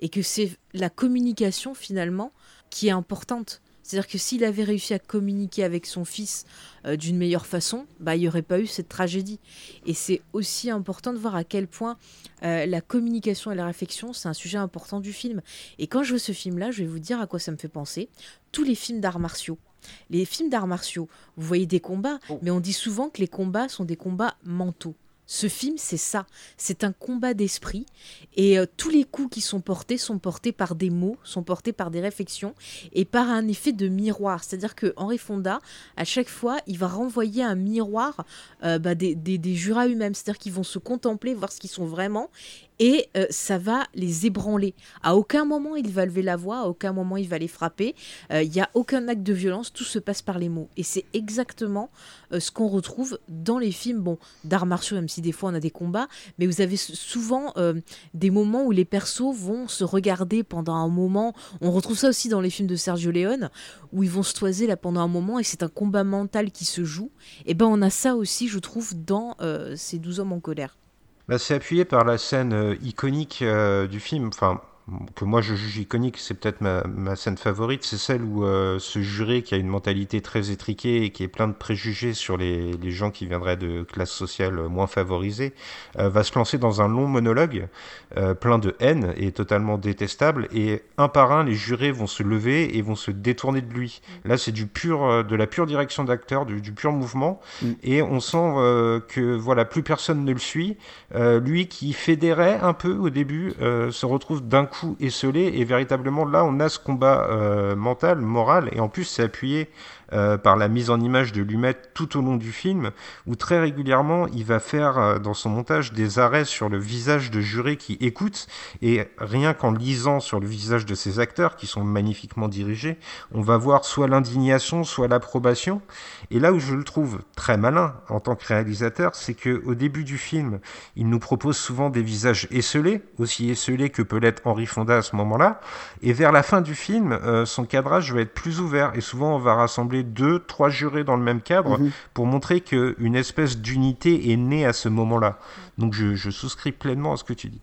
Et que c'est la communication finalement qui est importante. C'est-à-dire que s'il avait réussi à communiquer avec son fils euh, d'une meilleure façon, bah, il n'y aurait pas eu cette tragédie. Et c'est aussi important de voir à quel point euh, la communication et la réflexion, c'est un sujet important du film. Et quand je vois ce film-là, je vais vous dire à quoi ça me fait penser. Tous les films d'arts martiaux. Les films d'arts martiaux, vous voyez des combats, oh. mais on dit souvent que les combats sont des combats mentaux. Ce film, c'est ça. C'est un combat d'esprit. Et euh, tous les coups qui sont portés sont portés par des mots, sont portés par des réflexions et par un effet de miroir. C'est-à-dire que Henri Fonda, à chaque fois, il va renvoyer un miroir euh, bah, des, des, des eux-mêmes. C'est-à-dire qu'ils vont se contempler, voir ce qu'ils sont vraiment et euh, ça va les ébranler. À aucun moment il va lever la voix, à aucun moment il va les frapper. Euh, il n'y a aucun acte de violence, tout se passe par les mots. Et c'est exactement euh, ce qu'on retrouve dans les films bon, d'arts martiaux, même si des fois on a des combats, mais vous avez souvent des moments où les persos vont se regarder pendant un moment. On retrouve ça aussi dans les films de Sergio Leone, où ils vont se toiser là pendant un moment et c'est un combat mental qui se joue. Et ben on a ça aussi, je trouve, dans ces 12 hommes en colère. Bah, c'est appuyé par la scène euh, iconique euh, du film. Enfin, que moi je juge iconique, c'est peut-être ma, ma, scène favorite, c'est celle où euh, ce juré qui a une mentalité très étriquée et qui est plein de préjugés sur les, les gens qui viendraient de classes sociales moins favorisées, euh, va se lancer dans un long monologue euh, plein de haine et totalement détestable, et un par un, les jurés vont se lever et vont se détourner de lui. Là, c'est du pur, de la pure direction d'acteur, du, du, pur mouvement, mm. et on sent que voilà, plus personne ne le suit. lui qui fédérait un peu au début se retrouve d'un coup coup esselé. Et véritablement là on a ce combat euh, mental, moral. Et en plus c'est appuyé euh, par la mise en image de Lumet tout au long du film, où très régulièrement il va faire euh, dans son montage des arrêts sur le visage de jurés qui écoutent, et rien qu'en lisant sur le visage de ces acteurs qui sont magnifiquement dirigés, on va voir soit l'indignation, soit l'approbation. Et là où je le trouve très malin en tant que réalisateur, c'est que au début du film, il nous propose souvent des visages esselés, aussi esselés que peut l'être Henri Fonda à ce moment-là, et vers la fin du film, euh, son cadrage va être plus ouvert, et souvent on va rassembler deux, trois jurés dans le même cadre mhm. pour montrer qu'une espèce d'unité est née à ce moment-là. Donc je souscris pleinement à ce que tu dis.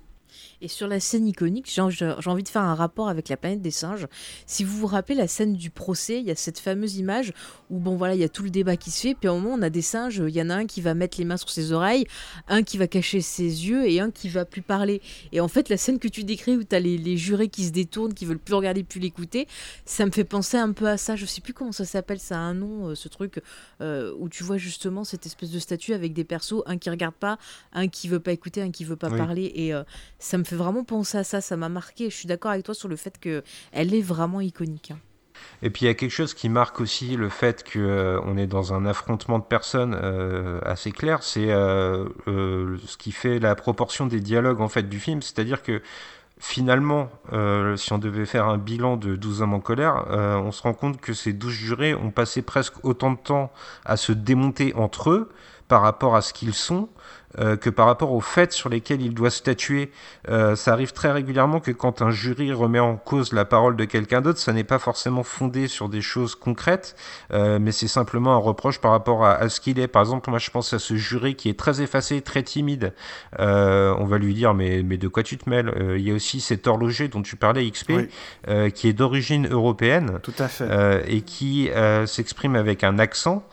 Et sur la scène iconique, j'ai envie de faire un rapport avec la planète des singes. Si vous vous rappelez la scène du procès, il y a cette fameuse image où bon voilà, il y a tout le débat qui se fait, puis à un moment on a des singes, il y en a un qui va mettre les mains sur ses oreilles, un qui va cacher ses yeux et un qui va plus parler. Et en fait, la scène que tu décris où tu as les, jurés qui se détournent, qui veulent plus regarder, plus l'écouter, ça me fait penser un peu à ça. Je sais plus comment ça s'appelle, ça a un nom, euh, ce truc euh, où tu vois justement cette espèce de statue avec des persos, un qui regarde pas, un qui veut pas écouter, un qui veut pas parler, et euh, ça me fait vraiment penser à ça, ça m'a marqué. Je suis d'accord avec toi sur le fait qu'elle est vraiment iconique. Hein. Et puis il y a quelque chose qui marque aussi le fait qu'on euh, est dans un affrontement de personnes euh, assez clair, c'est euh, ce qui fait la proportion des dialogues en fait du film, c'est-à-dire que finalement, si on devait faire un bilan de 12 hommes en colère, on se rend compte que ces 12 jurés ont passé presque autant de temps à se démonter entre eux par rapport à ce qu'ils sont euh, que par rapport aux faits sur lesquels il doit statuer. Euh, ça arrive très régulièrement que quand un jury remet en cause la parole de quelqu'un d'autre, ça n'est pas forcément fondé sur des choses concrètes, euh, mais c'est simplement un reproche par rapport à, ce qu'il est. Par exemple, moi je pense à ce jury qui est très effacé, très timide. on va lui dire mais, mais de quoi tu te mêles? Il y a aussi cet horloger dont tu parlais, XP, qui est d'origine européenne. Tout à fait. et qui s'exprime avec un accent.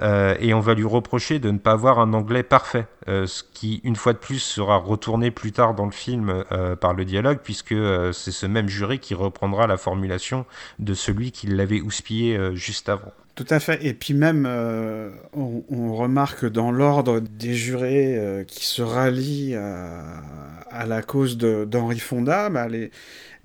Euh, et on va lui reprocher de ne pas avoir un anglais parfait, euh, ce qui, une fois de plus, sera retourné plus tard dans le film euh, par le dialogue, puisque c'est ce même jury qui reprendra la formulation de celui qui l'avait houspillé juste avant. Tout à fait. Et puis même, on, remarque dans l'ordre des jurés qui se rallient à, la cause d'Henri Fonda, bah, les,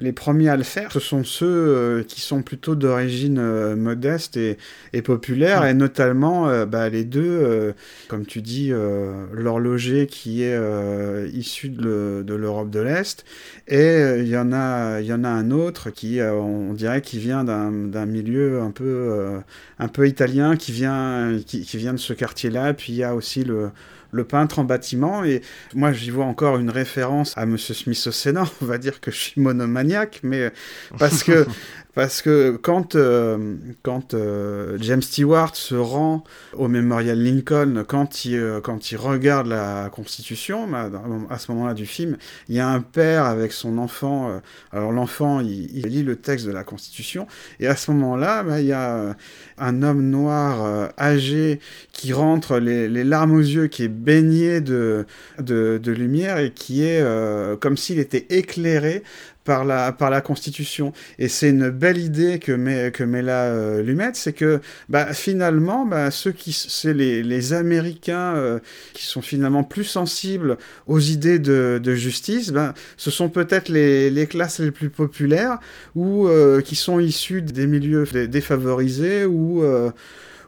les premiers à le faire, ce sont ceux euh, qui sont plutôt d'origine euh, modeste et, populaire, mm. et notamment euh, bah, les deux, comme tu dis, l'horloger qui est issu de l'Europe de l'Est, et il y, en a, y en a un autre qui, on dirait, qui vient d'un milieu un peu, un peu italien, qui vient, qui, qui vient de ce quartier-là, puis il y a aussi le le peintre en bâtiment. Et moi, j'y vois encore une référence à Monsieur Smith au Sénat. On va dire que je suis monomaniaque, mais parce que parce que quand, euh, quand euh, James Stewart se rend au Memorial Lincoln, quand il, euh, quand il regarde la Constitution, bah, à ce moment-là du film, il y a un père avec son enfant. alors l'enfant, il, lit le texte de la Constitution, et à ce moment-là, bah, il y a un homme noir âgé qui rentre les, les, larmes aux yeux, qui est baigné de, de, de lumière et qui est comme s'il était éclairé par la, par la Constitution. Et c'est une belle idée que met, que met là euh, c'est que bah, finalement, bah, ceux qui, c'est les, les Américains euh, qui sont finalement plus sensibles aux idées de, de justice, bah, ce sont peut-être les, les, classes les plus populaires ou euh, qui sont issus des milieux défavorisés ou,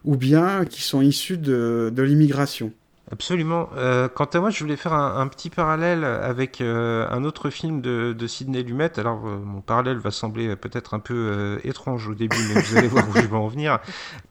ou bien qui sont issus de, de l'immigration. Absolument. Euh, quant à moi, je voulais faire un, petit parallèle avec euh, un autre film de, de Sidney Lumet. Alors, euh, mon parallèle va sembler peut-être un peu étrange au début, mais vous allez voir où je vais en venir.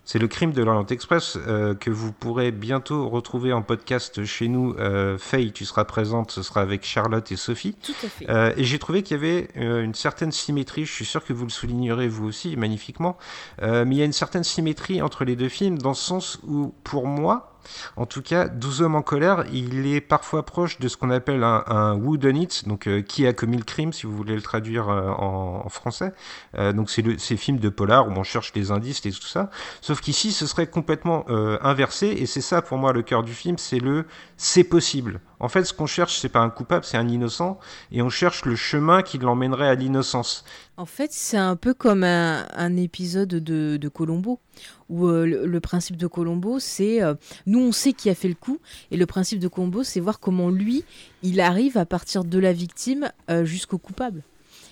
C'est le crime de l'Orient Express que vous pourrez bientôt retrouver en podcast chez nous. Faye, tu seras présente, ce sera avec Charlotte et Sophie. Tout à fait. et j'ai trouvé qu'il y avait une certaine symétrie. Je suis sûr que vous le soulignerez vous aussi magnifiquement. mais il y a une certaine symétrie entre les deux films dans le sens où, pour moi, en tout cas, 12 hommes en colère, il est parfois proche de ce qu'on appelle un, un whodunit, donc euh, qui a commis le crime, si vous voulez le traduire euh, en, français. Euh, donc c'est ces films de polar où on cherche les indices et tout ça. Sauf qu'ici, ce serait complètement inversé, et c'est ça pour moi le cœur du film, c'est le c'est possible. En fait, ce qu'on cherche, c'est pas un coupable, c'est un innocent, et on cherche le chemin qui l'emmènerait à l'innocence. En fait, c'est un peu comme un, épisode de, Colombo, où euh, le, principe de Colombo, c'est euh, nous, on sait qui a fait le coup, et le principe de Colombo, c'est voir comment lui, il arrive à partir de la victime euh, jusqu'au coupable.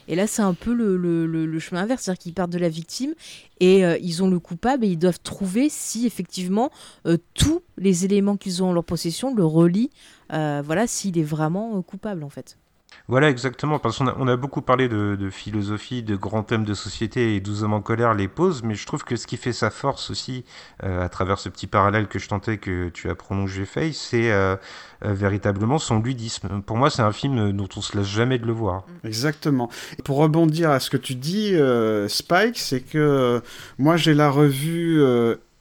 Et là, c'est un peu le, chemin inverse, c'est-à-dire qu'ils partent de la victime et ils ont le coupable et ils doivent trouver si effectivement tous les éléments qu'ils ont en leur possession le relient, voilà, s'il est vraiment coupable en fait. Voilà, exactement, parce qu'on a, on a beaucoup parlé de, philosophie, de grands thèmes de société, et 12 hommes en colère les pose, mais je trouve que ce qui fait sa force aussi, euh, à travers ce petit parallèle que je tentais que tu as prolongé, Faye, c'est euh, euh, véritablement son ludisme. Pour moi, c'est un film dont on se lasse jamais de le voir. Exactement. Et pour rebondir à ce que tu dis, Spike, c'est que moi j'ai la revue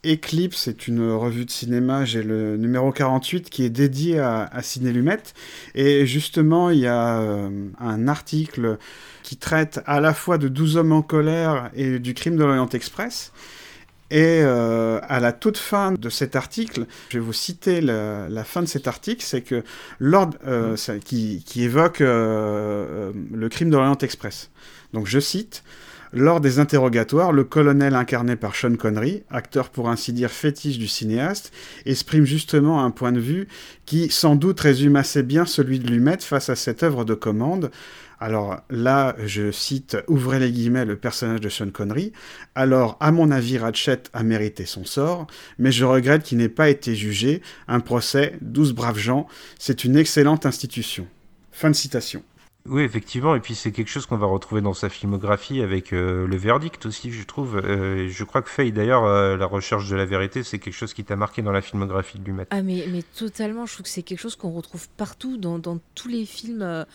Eclipse c'est une revue de cinéma, j'ai le numéro 48 qui est dédié à, à Ciné Lumette. Et justement, il y a euh, un article qui traite à la fois de 12 hommes en colère et du crime de l'Orient Express. Et euh, à la toute fin de cet article, je vais vous citer la, fin de cet article, c'est que Lord, euh, qui, qui, évoque le crime de l'Orient Express. Donc je cite. Lors des interrogatoires, le colonel incarné par Sean Connery, acteur pour ainsi dire fétiche du cinéaste, exprime justement un point de vue qui sans doute résume assez bien celui de Lumet face à cette œuvre de commande. Alors là, je cite, ouvrez les guillemets, le personnage de Sean Connery. Alors, à mon avis, Ratchet a mérité son sort, mais je regrette qu'il n'ait pas été jugé. Un procès, douze braves gens, c'est une excellente institution. Fin de citation. Oui, effectivement, et puis c'est quelque chose qu'on va retrouver dans sa filmographie avec euh, le verdict aussi, je trouve. Euh, je crois que Faye, d'ailleurs, euh, la recherche de la vérité, c'est quelque chose qui t'a marqué dans la filmographie de Lumet. Ah, mais, mais totalement, je trouve que c'est quelque chose qu'on retrouve partout, dans, dans tous les films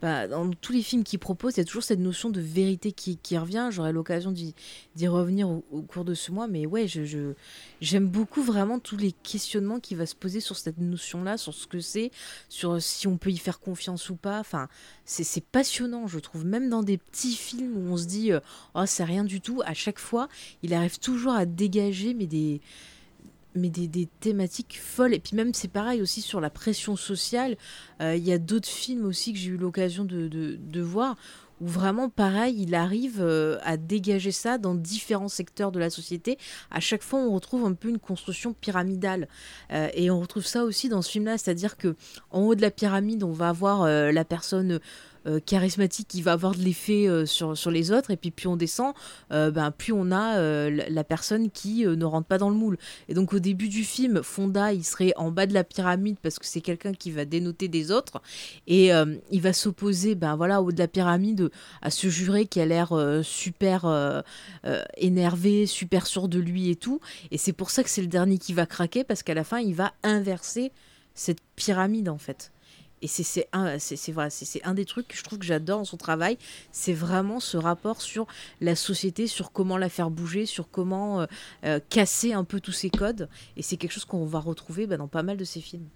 bah, dans tous les films qu'il propose, il y a toujours cette notion de vérité qui, revient. J'aurai l'occasion d'y revenir au, cours de ce mois, mais ouais, je, j'aime beaucoup vraiment tous les questionnements qui va se poser sur cette notion-là, sur ce que c'est, sur si on peut y faire confiance ou pas. Enfin, c'est passionnant, je trouve. Même dans des petits films où on se dit, euh, oh, c'est rien du tout, à chaque fois, il arrive toujours à dégager, mais des mais des, thématiques folles. Et puis même, c'est pareil aussi sur la pression sociale. Euh, il y a d'autres films aussi que j'ai eu l'occasion de, de, voir où vraiment, pareil, il arrive euh, à dégager ça dans différents secteurs de la société. À chaque fois, on retrouve un peu une construction pyramidale. Euh, et on retrouve ça aussi dans ce film-là, c'est-à-dire que en haut de la pyramide, on va avoir la personne euh, charismatique qui va avoir de l'effet euh, sur, sur les autres, et puis plus on descend, euh, ben, plus on a la, personne qui ne rentre pas dans le moule. Et donc au début du film, Fonda, il serait en bas de la pyramide parce que c'est quelqu'un qui va dénoter des autres, et il va s'opposer ben, voilà, au haut de la pyramide à ce juré qui a l'air super énervé, super sûr de lui et tout. Et c'est pour ça que c'est le dernier qui va craquer, parce qu'à la fin, il va inverser cette pyramide en fait. Et c'est un, un des trucs que je trouve que j'adore dans son travail, c'est vraiment ce rapport sur la société, sur comment la faire bouger, sur comment euh, euh, casser un peu tous ces codes. Et c'est quelque chose qu'on va retrouver bah, dans pas mal de ses films.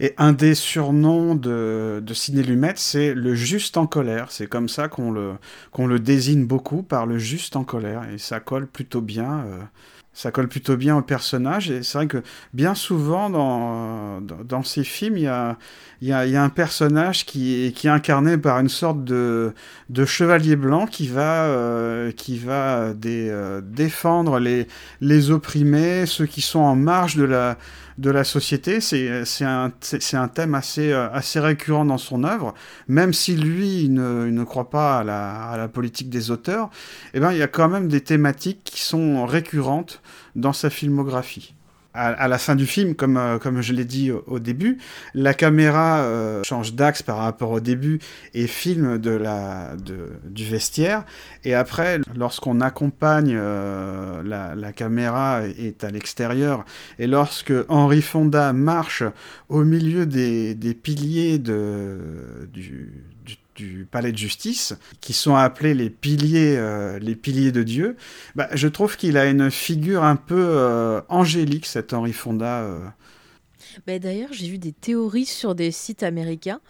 Et un des surnoms de, de Ciné Lumet, c'est le juste en colère. C'est comme ça qu'on le, qu'on le désigne beaucoup, par le juste en colère. Et ça colle plutôt bien. Euh, ça colle plutôt bien au personnage. Et c'est vrai que bien souvent, dans, dans, ces films, il y a, y, y a, un personnage qui, qui est incarné par une sorte de, de chevalier blanc qui va, euh, qui va euh, défendre les, les opprimés, ceux qui sont en marge de la, de la société. C'est un, thème assez, euh, assez récurrent dans son œuvre, même si lui ne, ne croit pas à la, à la, politique des auteurs. Eh ben, il y a quand même des thématiques qui sont récurrentes dans sa filmographie à, la fin du film, comme, euh, comme je l'ai dit au, début, la caméra euh, change d'axe par rapport au début et filme de la, du vestiaire. Et après, lorsqu'on accompagne, euh, la, la, caméra est à l'extérieur. Et lorsque Henri Fonda marche au milieu des, des piliers de, du, du palais de justice, qui sont appelés les piliers, euh, les piliers de Dieu, bah, je trouve qu'il a une figure un peu euh, angélique, cet Henri Fonda. Euh. Bah, d'ailleurs, j'ai vu des théories sur des sites américains,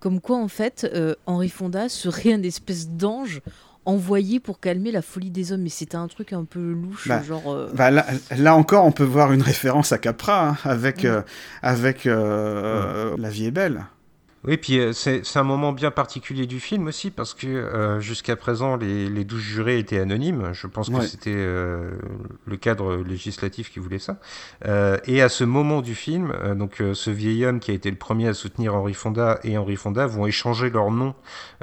comme quoi en fait Henri Fonda serait un espèce d'ange envoyé pour calmer la folie des hommes. Mais c'était un truc un peu louche, bah, genre. là, encore, on peut voir une référence à Capra hein, avec, avec La vie est belle. Oui, puis euh, c'est un moment bien particulier du film aussi, parce que euh, jusqu'à présent, les, les douze jurés étaient anonymes. Je pense que c'était euh, le cadre législatif qui voulait ça. Euh, et à ce moment du film, donc ce vieil homme qui a été le premier à soutenir Henri Fonda et Henri Fonda vont échanger leurs noms.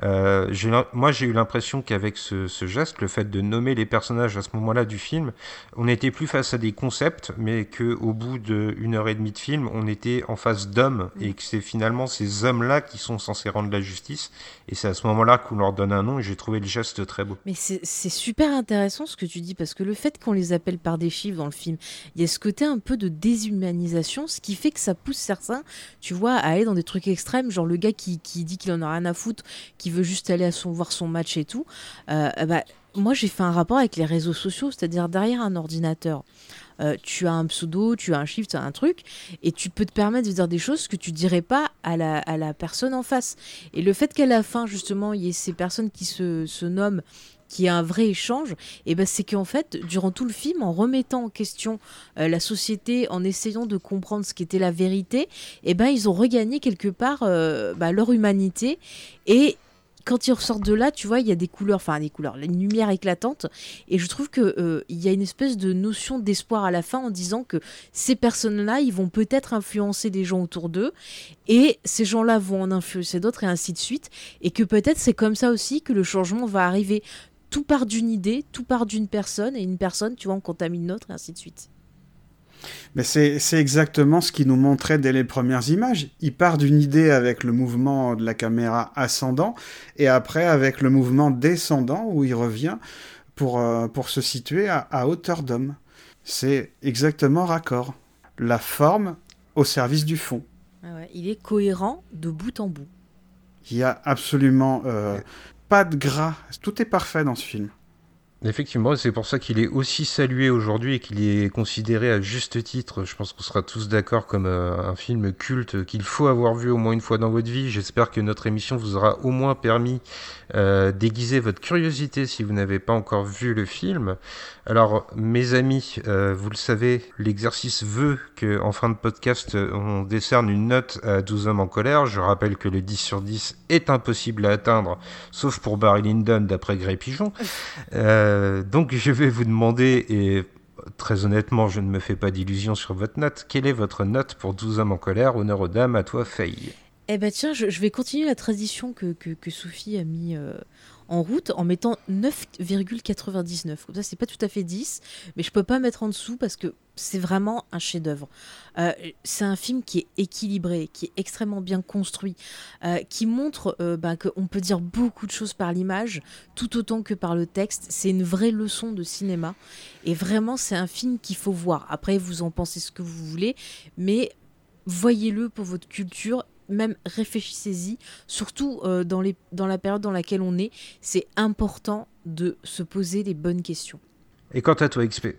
Moi, j'ai eu l'impression qu'avec ce, ce geste, le fait de nommer les personnages à ce moment-là du film, on n'était plus face à des concepts, mais qu'au bout d'une heure et demie de film, on était en face d'hommes et que c'est finalement ces hommes-là qui sont censés rendre la justice. Et c'est à ce moment-là qu'on leur donne un nom et j'ai trouvé le geste très beau. Mais c'est super intéressant ce que tu dis, parce que le fait qu'on les appelle par des chiffres dans le film, il y a ce côté un peu de déshumanisation, ce qui fait que ça pousse certains, tu vois, à aller dans des trucs extrêmes, genre le gars qui, qui dit qu'il en a rien à foutre, qui veut juste aller à son, voir son match et tout. Euh, bah, moi, j'ai fait un rapport avec les réseaux sociaux, c'est-à-dire derrière un ordinateur. Euh, tu as un pseudo, tu as un chiffre, tu as un truc, et tu peux te permettre de dire des choses que tu dirais pas à la, à la personne en face. Et le fait qu'à la fin, justement, il y ait ces personnes qui se, se nomment, qui ait un vrai échange, et ben c'est qu'en fait, durant tout le film, en remettant en question euh, la société, en essayant de comprendre ce qu'était la vérité, et ben ils ont regagné quelque part euh, bah, leur humanité. Et quand ils ressortent de là, tu vois, il y a des couleurs, enfin des couleurs, une lumière éclatante. Et je trouve que euh, il y a une espèce de notion d'espoir à la fin en disant que ces personnes-là, ils vont peut-être influencer des gens autour d'eux, et ces gens-là vont en influencer d'autres, et ainsi de suite. Et que peut-être c'est comme ça aussi que le changement va arriver. Tout part d'une idée, tout part d'une personne, et une personne, tu vois, en contamine l'autre, et ainsi de suite. Mais c'est exactement ce qu'il nous montrait dès les premières images. Il part d'une idée avec le mouvement de la caméra ascendant et après avec le mouvement descendant où il revient pour, euh, pour se situer à, à hauteur d'homme. C'est exactement raccord. La forme au service du fond. Ah ouais, il est cohérent de bout en bout. Il y a absolument euh, pas de gras. Tout est parfait dans ce film. Effectivement, c'est pour ça qu'il est aussi salué aujourd'hui et qu'il est considéré à juste titre. Je pense qu'on sera tous d'accord comme euh, un film culte qu'il faut avoir vu au moins une fois dans votre vie. J'espère que notre émission vous aura au moins permis euh, d'aiguiser votre curiosité si vous n'avez pas encore vu le film. Alors, mes amis, euh, vous le savez, l'exercice veut que en fin de podcast, on décerne une note à 12 hommes en colère. Je rappelle que le 10 sur 10 est impossible à atteindre, sauf pour Barry Lyndon d'après Grey Pigeon. Euh, donc je vais vous demander, et très honnêtement, je ne me fais pas d'illusions sur votre note, quelle est votre note pour 12 hommes en colère Honneur aux dames, à toi Faye? Eh ben tiens, je, vais continuer la tradition que, que, que Sophie a mis euh, en route en mettant 9,99. Comme ça, c'est pas tout à fait 10, mais je peux pas mettre en dessous parce que c'est vraiment un chef-d'œuvre. Euh, c'est un film qui est équilibré, qui est extrêmement bien construit, euh, qui montre euh, bah, qu'on peut dire beaucoup de choses par l'image, tout autant que par le texte. C'est une vraie leçon de cinéma. Et vraiment, c'est un film qu'il faut voir. Après, vous en pensez ce que vous voulez, mais voyez-le pour votre culture même réfléchissez-y, surtout euh, dans, les, dans la période dans laquelle on est, c'est important de se poser les bonnes questions. Et quant à toi, XP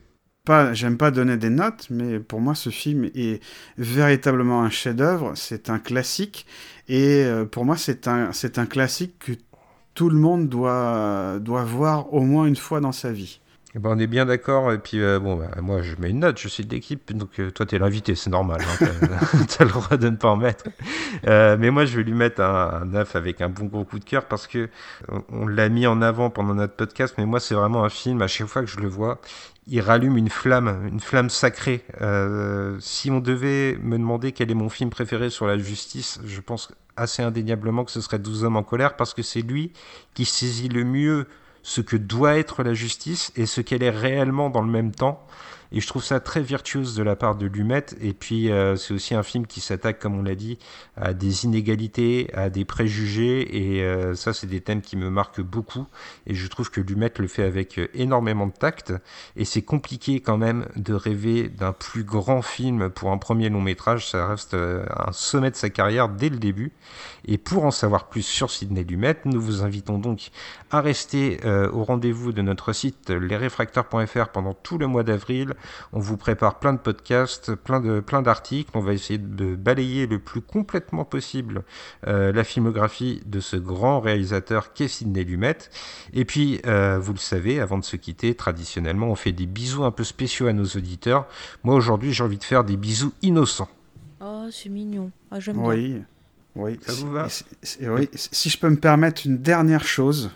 Pas, j'aime pas donner des notes, mais pour moi, ce film est véritablement un chef-d'œuvre. C'est un classique, et euh, pour moi, c'est un, c'est un classique que tout le monde doit, doit voir au moins une fois dans sa vie. Eh ben, on est bien d'accord, et puis euh, bon, bah, moi je mets une note, je suis de l'équipe, donc euh, toi t'es l'invité, c'est normal, hein, t'as le droit de ne pas en mettre. Euh, mais moi je vais lui mettre un, un 9 avec un bon gros coup de cœur parce que on, on l'a mis en avant pendant notre podcast, mais moi c'est vraiment un film, à chaque fois que je le vois, il rallume une flamme, une flamme sacrée. Euh, si on devait me demander quel est mon film préféré sur la justice, je pense assez indéniablement que ce serait 12 hommes en colère parce que c'est lui qui saisit le mieux ce que doit être la justice et ce qu'elle est réellement dans le même temps. Et je trouve ça très virtuose de la part de Lumet. Et puis, euh, c'est aussi un film qui s'attaque, comme on l'a dit, à des inégalités, à des préjugés. Et euh, ça, c'est des thèmes qui me marquent beaucoup. Et je trouve que Lumet le fait avec euh, énormément de tact. Et c'est compliqué quand même de rêver d'un plus grand film pour un premier long métrage. Ça reste euh, un sommet de sa carrière dès le début. Et pour en savoir plus sur Sidney Lumet, nous vous invitons donc à rester euh, au rendez-vous de notre site lesrefracteurs.fr pendant tout le mois d'avril. On vous prépare plein de podcasts, plein de plein d'articles. On va essayer de balayer le plus complètement possible euh, la filmographie de ce grand réalisateur qu'est Sidney Lumet. Et puis, euh, vous le savez, avant de se quitter, traditionnellement, on fait des bisous un peu spéciaux à nos auditeurs. Moi, aujourd'hui, j'ai envie de faire des bisous innocents. Oh, c'est mignon. Ah, j'aime bien. Oui. Oui. Ça vous va? Oui. Si je peux me permettre une dernière chose.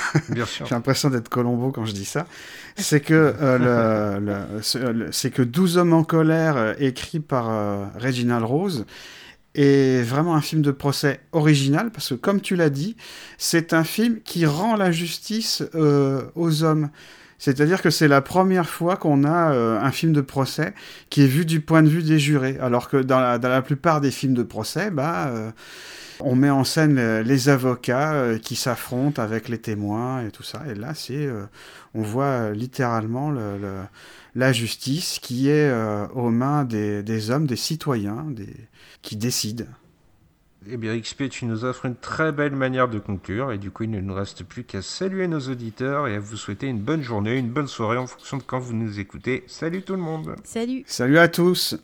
Bien sûr. J'ai l'impression d'être Colombo quand je dis ça. C'est que, euh, le, c'est que 12 hommes en colère, euh, écrit par euh, Reginald Rose, est vraiment un film de procès original, parce que comme tu l'as dit, c'est un film qui rend la justice aux hommes. C'est-à-dire que c'est la première fois qu'on a un film de procès qui est vu du point de vue des jurés, alors que dans la, dans la plupart des films de procès, bah on met en scène les, avocats euh, qui s'affrontent avec les témoins et tout ça. Et là, c'est, euh, on voit littéralement la justice qui est euh, aux mains des, hommes, des citoyens, qui décident. Eh bien, XP, tu nous offres une très belle manière de conclure, et du coup, il ne nous reste plus qu'à saluer nos auditeurs et à vous souhaiter une bonne journée, une bonne soirée en fonction de quand vous nous écoutez. Salut tout le monde Salut Salut à tous